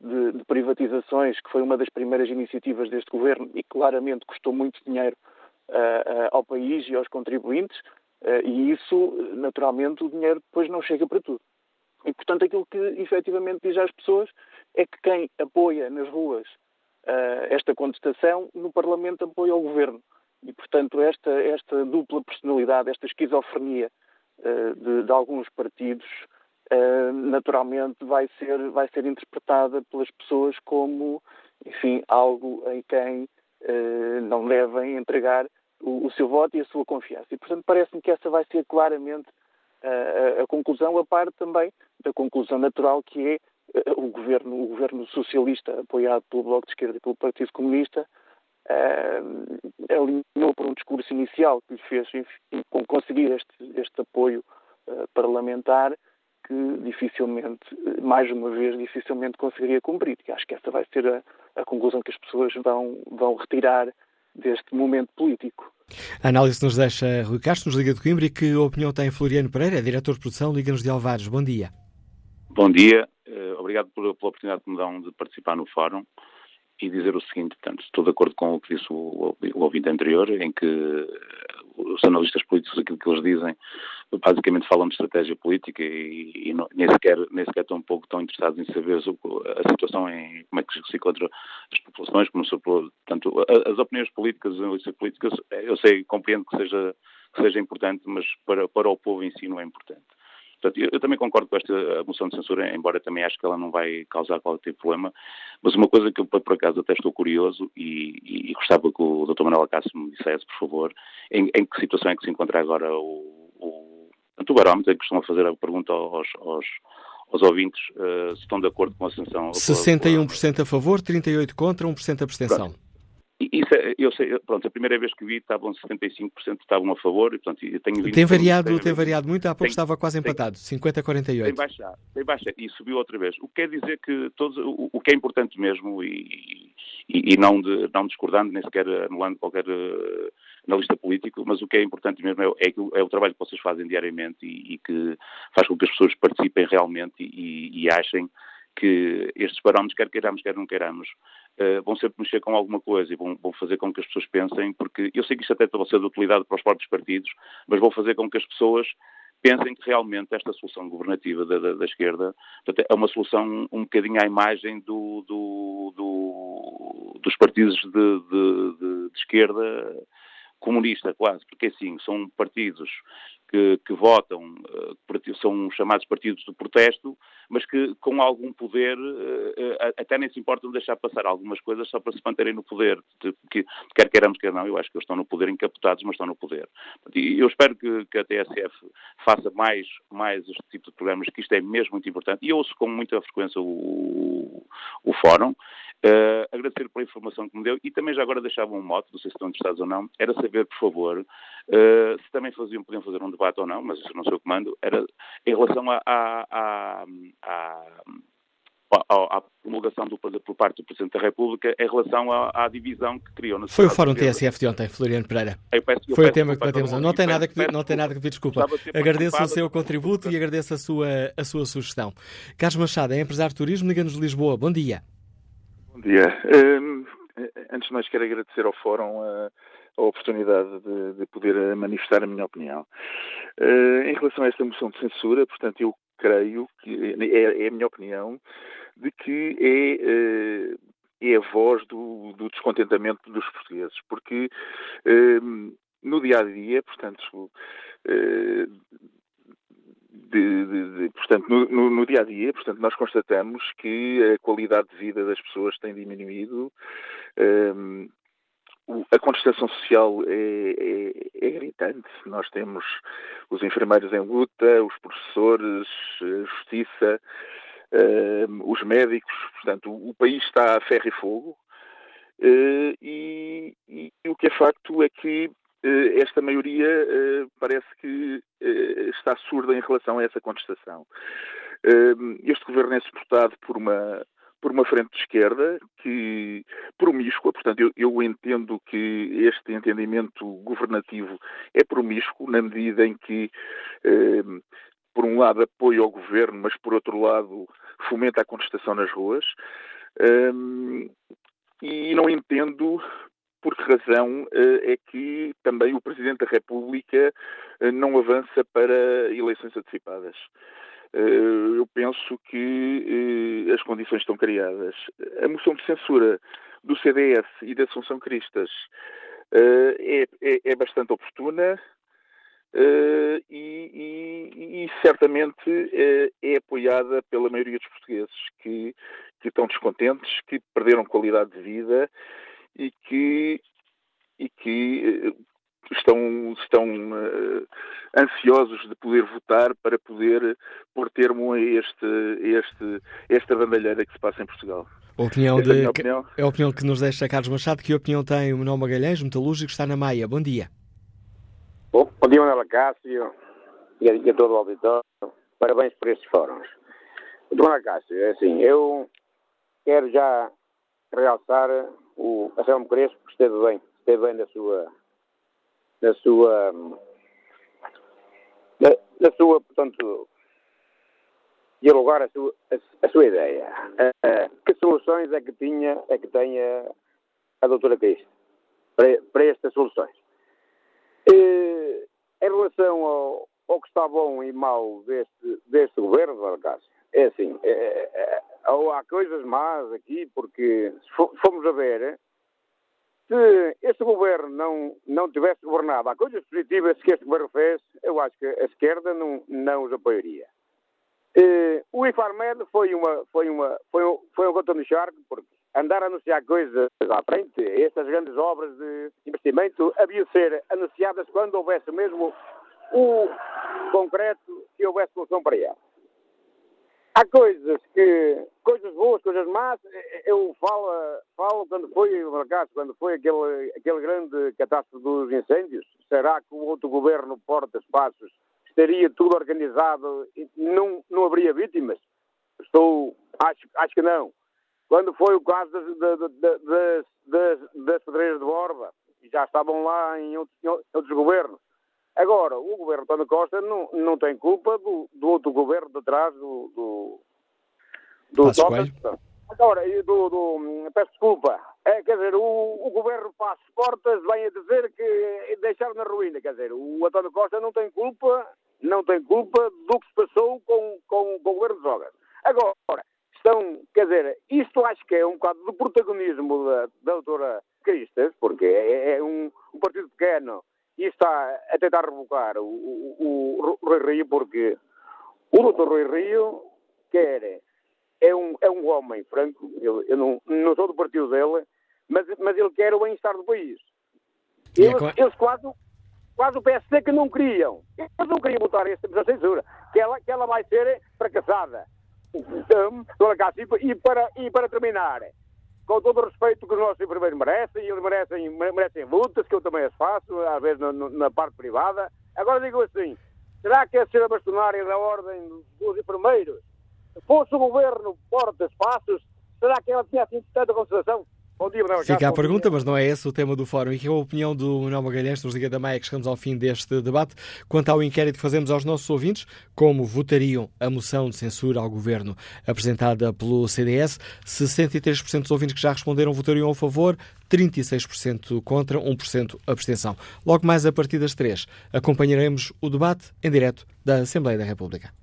de, de, privatizações, que foi uma das primeiras iniciativas deste governo e claramente custou muito dinheiro uh, uh, ao país e aos contribuintes, uh, e isso, naturalmente, o dinheiro depois não chega para tudo. E, portanto, aquilo que efetivamente diz às pessoas é que quem apoia nas ruas esta contestação, no Parlamento apoia o governo. E, portanto, esta, esta dupla personalidade, esta esquizofrenia eh, de, de, alguns partidos, uh, naturalmente vai ser, vai ser interpretada pelas pessoas como, enfim, algo em quem uh, não devem entregar o, o, seu voto e a sua confiança. E, portanto, parece-me que essa vai ser claramente a, a conclusão, a parte também da conclusão natural que é o governo, o governo socialista, apoiado pelo Bloco de Esquerda e pelo Partido Comunista, uh, alinhou por um discurso inicial que lhe fez enfim, conseguir este, este apoio uh, parlamentar que dificilmente, mais uma vez, dificilmente conseguiria cumprir. E acho que essa vai ser a, a conclusão que as pessoas vão, vão retirar deste momento político. A análise nos deixa Rui Castro, nos Liga de Coimbra, e que opinião tem Floriano Pereira, diretor de produção Liga-nos de Alvares. Bom dia. Bom dia, uh, obrigado pela, pela, oportunidade que me dão de participar no fórum e dizer o seguinte, portanto, estou de acordo com o que disse o, o, ouvinte anterior, em que os analistas políticos, aquilo que eles dizem, basicamente falam de estratégia política e, e não, nem, sequer, nem sequer estão pouco tão interessados em saber a situação, em como é que se encontra as populações, como se, portanto, as opiniões políticas, as analistas políticas, eu sei, compreendo que seja, que seja importante, mas para, para o povo em si não é importante. Portanto, eu, eu, também concordo com esta moção de censura, embora também acho que ela não vai causar qualquer tipo problema, mas uma coisa que eu, por acaso, até estou curioso e, e, e gostava que o Dr. Manuel Acácio me dissesse, por favor, em, em, que situação é que se encontra agora o, o, o barómetro, que costuma fazer a pergunta aos, aos, aos ouvintes uh, se estão de acordo com a sanção. 61% a favor, 38% contra, 1% abstenção. Pronto. Isso é, eu sei, pronto, a primeira vez que vi estavam 75% estavam a favor, e, portanto, eu tenho Tem variado, tem variado muito, há pouco tem, estava quase empatado, 50-48. Tem baixado, tem baixado, e subiu outra vez. O que quer dizer que todos, o, o que é importante mesmo, e, e, e, não, de, não discordando, nem sequer anulando qualquer uh, analista político, mas o que é importante mesmo é, é, é o trabalho que vocês fazem diariamente e, e, que faz com que as pessoas participem realmente e, e achem que estes parâmetros, quer queiramos, quer não queiramos, vão sempre mexer com alguma coisa e vão, vão, fazer com que as pessoas pensem, porque eu sei que isto até pode ser de utilidade para os próprios partidos, mas vão fazer com que as pessoas pensem que realmente esta solução governativa da, da, da esquerda é uma solução um bocadinho à imagem do, do, do, dos partidos de, de, de esquerda comunista, quase, porque assim, são partidos que, que votam, uh, são chamados partidos de protesto, mas que com algum poder uh, até nem se importam de deixar passar algumas coisas só para se manterem no poder. Que, quer queiramos, quer não, eu acho que eles estão no poder encapotados, mas estão no poder. E eu espero que, que a TSF faça mais, mais este tipo de programas, que isto é mesmo muito importante. E eu ouço com muita frequência o, o fórum. Uh, agradecer pela informação que me deu e também já agora deixava um mote, não sei se estão interessados ou não, era saber, por favor, uh, se também faziam, podiam fazer um debate ou não, mas isso não sei o comando, era em relação à, à, promulgação do, por parte do Presidente da República em relação à, à divisão que criou na Foi o Fórum TSF de ontem, Floriano Pereira. Eu peço, eu Foi o tema que batemos. Não tem, nada que, peço, não tem nada que pedir desculpa. Agradeço o seu contributo e agradeço a sua, a sua sugestão. Carlos Machado é empresário de turismo, liga-nos de Lisboa. Bom dia. Bom dia. Um, antes de mais, quero agradecer ao Fórum a, a oportunidade de, de, poder manifestar a minha opinião. Uh, em relação a esta moção de censura, portanto, eu creio que é, é a minha opinião de que é, uh, é a voz do, do, descontentamento dos portugueses, porque uh, no dia a dia, portanto, de, de, de, portanto, no, no, no, dia a dia, portanto, nós constatamos que a qualidade de vida das pessoas tem diminuído. A contestação social é, é, é, gritante. Nós temos os enfermeiros em luta, os professores, a justiça, um, os médicos. Portanto, o, o, país está a ferro e fogo. Uh, e, e, o que é facto é que uh, esta maioria uh, parece que está surda em relação a essa contestação. Este governo é suportado por uma, por uma frente de esquerda que promíscua, portanto, eu, eu, entendo que este entendimento governativo é promíscuo na medida em que, por um lado, apoia o governo, mas por outro lado, fomenta a contestação nas ruas. e não entendo por que razão eh, é que também o Presidente da República eh, não avança para eleições antecipadas. Eh, eu penso que as condições estão criadas. A moção de censura do CDS e da Assunção Cristas é, é, é bastante oportuna, Uh, e, e, e, certamente uh, é apoiada pela maioria dos portugueses que, que, estão descontentes, que perderam qualidade de vida e que, e que eh, estão, estão ansiosos de poder votar para poder pôr termo a este, este, esta bandalheira que se passa em Portugal. Opinião de, é, a opinião. é a opinião que nos deixa Carlos Machado. Que opinião tem o Manuel Magalhães, metalúrgico, está na Maia. Bom dia. Bom, bom dia, Manuel Cássio e a, e a todo o auditório. Parabéns por estes fóruns. Manuel Cássio, é assim, eu quero já realçar o Anselmo Crespo, que esteve bem, esteve bem na sua, na sua, na, na sua, portanto, dialogar a sua, a, a sua ideia. Uh, que soluções é que tinha, é que tenha a doutora Cristo para, para estas soluções? Uh, em relação ao, ao, que está bom e mau deste, deste governo, Cássio, é assim, é, é, há coisas más aqui, porque se formos a ver, se este governo não, não tivesse governado, há coisas positivas que este governo fez, eu acho que a esquerda não, não os apoiaria. Uh, o Infarmed foi uma, foi uma, foi um, foi um gota no charco, porque andar a anunciar coisas à frente, estas grandes obras de investimento, haviam de ser anunciadas quando houvesse mesmo o concreto que houvesse solução para ela. Há coisas que, coisas boas, coisas más, eu falo, falo quando foi, no acaso, quando foi aquele, aquele grande catástrofe dos incêndios, será que o outro governo porta espaços estaria tudo organizado e não, não haveria vítimas? Estou, acho, acho que não. Quando foi o caso das, das, das, das, pedreiras de Borba, e já estavam lá em outros, em outros governos. Agora, o governo António Costa não, não tem culpa do, do outro governo de trás do. do, do Agora, do, do, peço desculpa, é, quer dizer, o, o governo Passos Portas vem a dizer que deixaram na ruína, quer dizer, o António Costa não tem culpa, não tem culpa do que se passou com, com, com o governo de Jogas. Agora, estão, quer dizer, isto acho que é um bocado do protagonismo da, da doutora Cristas, porque é, é um, um, partido pequeno e está a tentar revocar o, o, o Rui Rio, porque o doutor Rui Rio quer, é um, é um homem franco, eu, eu não, não sou do partido dele, mas, mas ele quer o bem-estar do país. Eles, eles quase, quase o PSD que não queriam. Eles não queriam votar esta censura, que ela, que ela vai ser fracassada. Então, e para, e para terminar, com todo o respeito que os nossos enfermeiros merecem, eles merecem, merecem lutas, que eu também as faço, às vezes na, na parte privada. Agora digo assim, será que a senhora bastonária da Ordem dos Enfermeiros, se fosse o governo porta espaços, será que ela tinha assim tanta consideração? Bom dia, Fica a pergunta, mas não é esse o tema do fórum. E que é a opinião do Manuel Magalhães, nos Liga da Maia, que chegamos ao fim deste debate, quanto ao inquérito que fazemos aos nossos ouvintes, como votariam a moção de censura ao governo apresentada pelo CDS. 63% dos ouvintes que já responderam votariam a favor, 36% contra, 1% abstenção. Logo mais a partir das 3, acompanharemos o debate em direto da Assembleia da República.